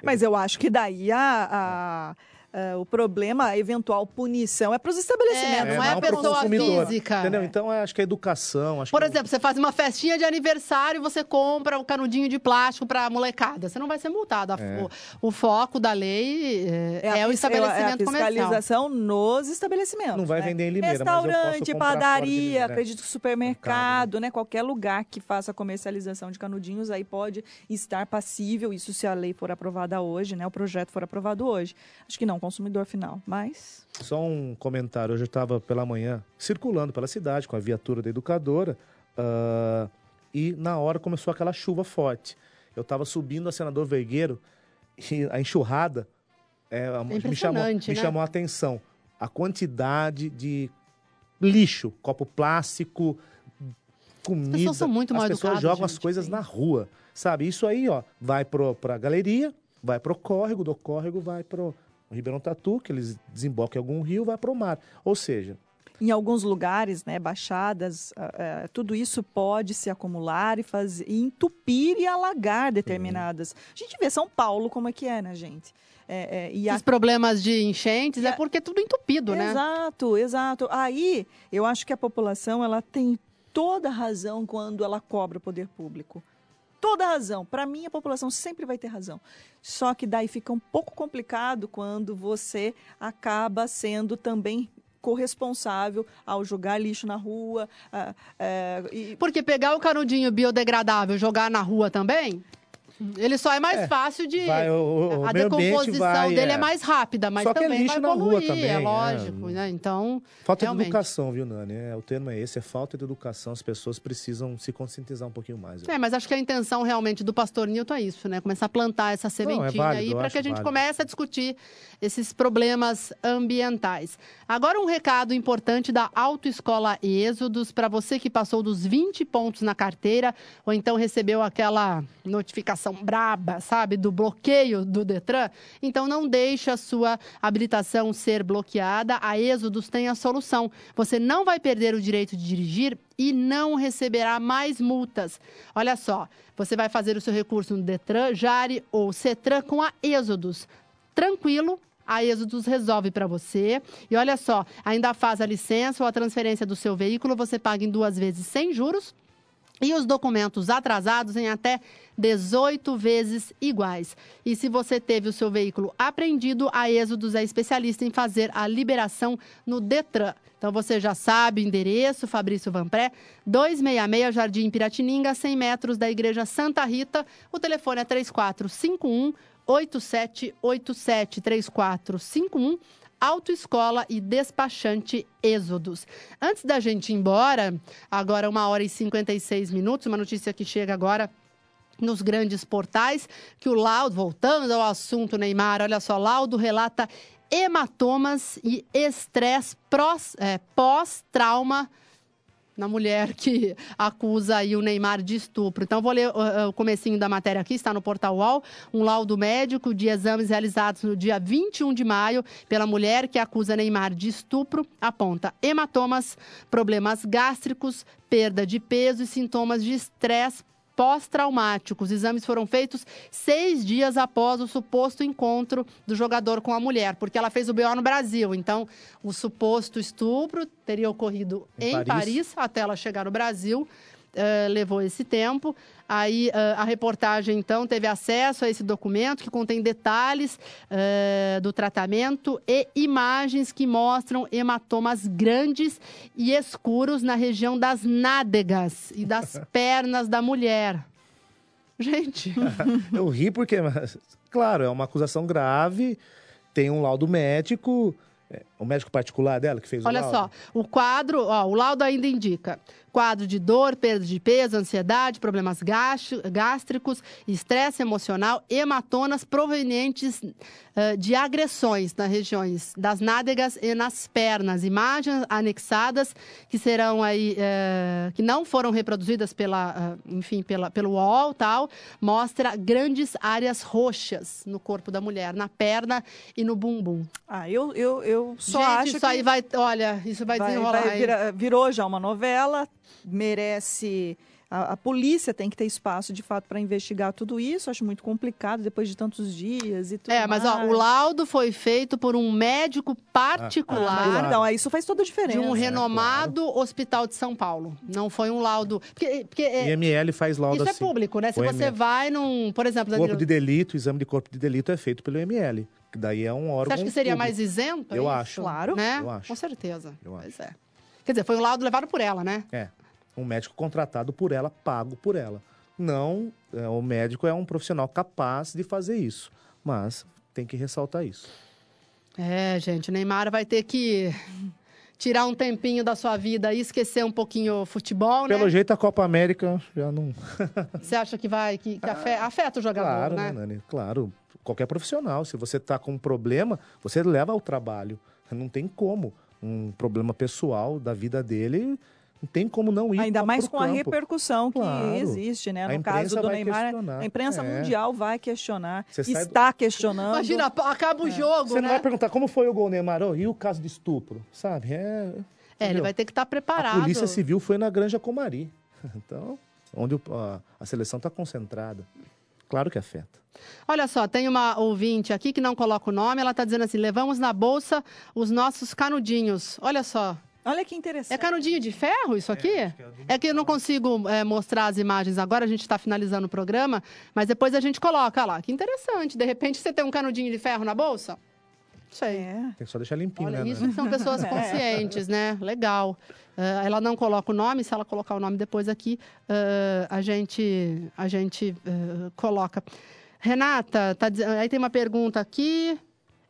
Mas eu acho que daí a, a- a- o problema, a eventual punição é para os estabelecimentos. não é pro pessoa consumidor, física. Entendeu? Então, eu acho que a educação, acho Por que exemplo, você faz uma festinha de aniversário e você compra um canudinho de plástico para molecada. Você não vai ser multado. A- É. O, o foco da lei é, é o fis- estabelecimento é a comercial. fiscalização nos estabelecimentos. Não vai né? vender em Limeira, eu Restaurante, padaria, Limeira, acredito que supermercado, né? Qualquer lugar que faça comercialização de canudinhos aí pode estar passível, isso se a lei for aprovada hoje, né? O projeto for aprovado hoje. Acho que não, consumidor final, mas... Só um comentário. Hoje eu estava pela manhã circulando pela cidade com a viatura da educadora ah, e na hora começou aquela chuva forte. Eu estava subindo a Senador Vergueiro e a enxurrada é, a- me, chamou, impressionante, me né? chamou a atenção. A quantidade de lixo, copo plástico, comida. pessoas são muito mal As pessoas educadas, jogam as gente, coisas na rua, sabe? Isso aí, ó, vai pro, pra galeria, vai pro córrego, do córrego vai pro Ribeirão Tatu, que eles desembocam em algum rio, vai pro mar. Ou seja, Em alguns lugares, né, baixadas, ah, tudo isso pode se acumular e fazer e entupir e alagar determinadas. A gente vê São Paulo como é que é, né, gente? É, é, e Esses problemas de enchentes é porque é tudo entupido, né? Exato, exato. Aí, eu acho que a população ela tem toda a razão quando ela cobra o poder público. Toda a razão. Para mim, a população sempre vai ter razão. Só que daí fica um pouco complicado quando você acaba sendo também corresponsável ao jogar lixo na rua. ah, é, e- Porque pegar o canudinho biodegradável e jogar na rua também, ele só é mais É, fácil de. vai, o- o- a decomposição vai, dele é. é. mais rápida, mas Só que é também lixo vai na rua poluir, também, é é. lógico, né? Então. falta realmente. de educação, viu, Nani? É, o termo é esse, é falta de educação. As pessoas precisam se conscientizar um pouquinho mais. É, mas acho que a intenção realmente do pastor Nilton é isso, né? Começar a plantar essa sementinha válido, aí eu para que a gente válido. comece a discutir esses problemas ambientais. Agora um recado importante da Autoescola Êxodos para você que passou dos 20 pontos na carteira ou então recebeu aquela notificação braba, sabe, do bloqueio do Detran, então não deixe a sua habilitação ser bloqueada. A Êxodos tem a solução. Você não vai perder o direito de dirigir e não receberá mais multas. Olha só, você vai fazer o seu recurso no Detran, Jari ou Cetran com a Êxodos. Tranquilo, a Êxodos resolve para você. E olha só, ainda faz a licença ou a transferência do seu veículo, você paga em duas vezes sem juros. E os documentos atrasados em até 18 vezes iguais. E se você teve o seu veículo apreendido, a Êxodos é especialista em fazer a liberação no Detran. Então você já sabe endereço, Fabrício Vanpré, 266 Jardim Piratininga, 100 metros da Igreja Santa Rita. O telefone é 3451 8787 3451 Autoescola e Despachante Êxodos. Antes da gente ir embora, agora uma hora e 56 minutos, uma notícia que chega agora nos grandes portais, que o laudo, voltando ao assunto Neymar, olha só, laudo relata hematomas e estresse é, pós-trauma na mulher que acusa aí o Neymar de estupro. Então, vou ler uh, o comecinho da matéria aqui, está no portal UOL. Um laudo médico de exames realizados no dia 21 de maio pela mulher que acusa Neymar de estupro aponta hematomas, problemas gástricos, perda de peso e sintomas de estresse pós-traumáticos. Os exames foram feitos seis dias após o suposto encontro do jogador com a mulher, porque ela fez o BO no Brasil. Então, o suposto estupro teria ocorrido em, Em Paris. Paris. até ela chegar no Brasil. Eh, levou esse tempo. Aí eh, a reportagem, então, teve acesso a esse documento que contém detalhes eh, do tratamento e imagens que mostram hematomas grandes e escuros na região das nádegas e das pernas da mulher. Gente, Eu ri porque, mas, claro, é uma acusação grave, tem um laudo médico, é, o médico particular dela que fez olha o só, laudo. o quadro, ó, o laudo ainda indica quadro de dor, perda de peso, ansiedade, problemas gástricos, estresse emocional, hematomas provenientes eh, de agressões nas regiões das nádegas e nas pernas. Imagens anexadas que serão aí, eh, que não foram reproduzidas pela, ah, enfim, pela, pelo UOL tal, mostra grandes áreas roxas no corpo da mulher, na perna e no bumbum. Ah, eu, eu, eu só Gente, acho isso que aí vai, olha, isso vai, desenrolar. vai virar- virou já uma novela, merece. A, a polícia tem que ter espaço, de fato, para investigar tudo isso. Acho muito complicado depois de tantos dias e tudo É, mas ó, o laudo foi feito por um médico particular. Ah, então, isso faz toda a diferença. De um renomado hospital de São Paulo. Não foi um laudo. Porque, porque é- IML faz laudo isso assim. é público, né? Se O você IML. vai num. Por exemplo, Corpo Danilo, de delito, o exame de corpo de delito é feito pelo IML, que daí é um órgão você acha que seria público. mais isento? é Eu isso? acho. Claro. Né? Eu acho. Com certeza. Eu pois é. Quer dizer, foi um laudo levado por ela, né? É, um médico contratado por ela, pago por ela. Não, é, o médico é um profissional capaz de fazer isso, mas tem que ressaltar isso. É, gente, o Neymar vai ter que tirar um tempinho da sua vida e esquecer um pouquinho o futebol, né? Pelo jeito, a Copa América já não... Você acha que vai, que, que afe- afeta o jogador, Claro, né? né, Nani? Claro. Qualquer profissional, se você está com um problema, você leva ao trabalho. Não tem como. Um problema pessoal da vida dele, não tem como não ir Ainda mais com a campo. repercussão que Claro. existe, né? A No caso do Neymar, questionar. a imprensa É. mundial vai questionar, Você sai do- está questionando. Imagina, acaba o jogo, Você né? não vai perguntar como foi o gol Neymar oh, e o caso de estupro, sabe? É, É, ele vai ter que estar A preparado. Polícia Civil foi na Granja Comari. Então, onde a, a seleção está concentrada. Claro que afeta. Olha só, tem uma ouvinte aqui que não coloca o nome, ela está dizendo assim: levamos na bolsa os nossos canudinhos. Olha só. Olha que interessante. É canudinho de ferro isso aqui? É, que eu não consigo é, mostrar as imagens agora, a gente está finalizando o programa, mas depois a gente coloca Olha lá. Que interessante. De repente você tem um canudinho de ferro na bolsa? Sei. Tem que só deixar limpinho, Olha, né? isso que são pessoas É. conscientes, né? Legal. Eh, ela não coloca o nome, se ela colocar o nome depois aqui, eh, a gente, a gente eh, coloca. Renata, tá, aí tem uma pergunta aqui.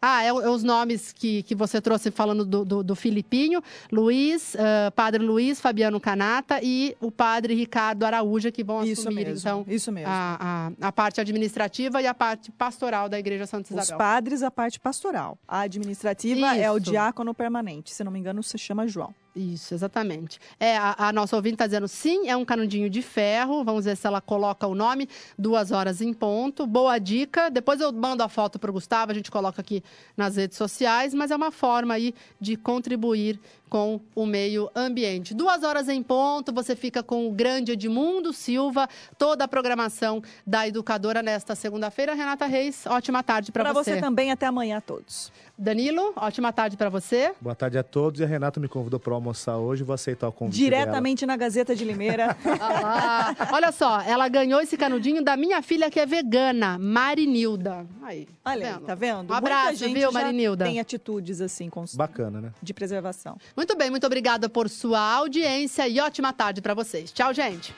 Ah, é, é os nomes que, que você trouxe falando do, do, do Filipinho, Luiz, eh, Padre Luiz, Fabiano Canata e o Padre Ricardo Araújo, que vão Isso assumir, mesmo, então, isso mesmo. A, a, a parte administrativa e a parte pastoral da Igreja Santa Os Isabel. padres, a parte pastoral. A administrativa é o Isso. diácono permanente. Se não me engano, se chama João. Isso, exatamente. É, a, a nossa ouvinte está dizendo sim, é um canudinho de ferro. Vamos ver se ela coloca o nome. Duas horas em ponto. Boa dica. Depois eu mando a foto para o Gustavo, a gente coloca aqui nas redes sociais, mas é uma forma aí de contribuir com o meio ambiente. Duas horas em ponto, você fica com o grande Edmundo Silva, toda a programação da educadora nesta segunda-feira. Renata Reis, ótima tarde para Para você. você também, até amanhã a todos. Danilo, ótima tarde para você. Boa tarde a todos. E a Renata me convidou para almoçar hoje. Vou aceitar o convite Diretamente na Gazeta de Limeira. Ah, olha só, ela ganhou esse canudinho da minha filha que é vegana, Marinilda. Aí, tá Olha aí, vendo? tá vendo? Um Muita abraço, gente viu, Marinilda? Tem atitudes assim com... Bacana, né? de preservação. Muito bem, muito obrigada por sua audiência e ótima tarde para vocês. Tchau, gente.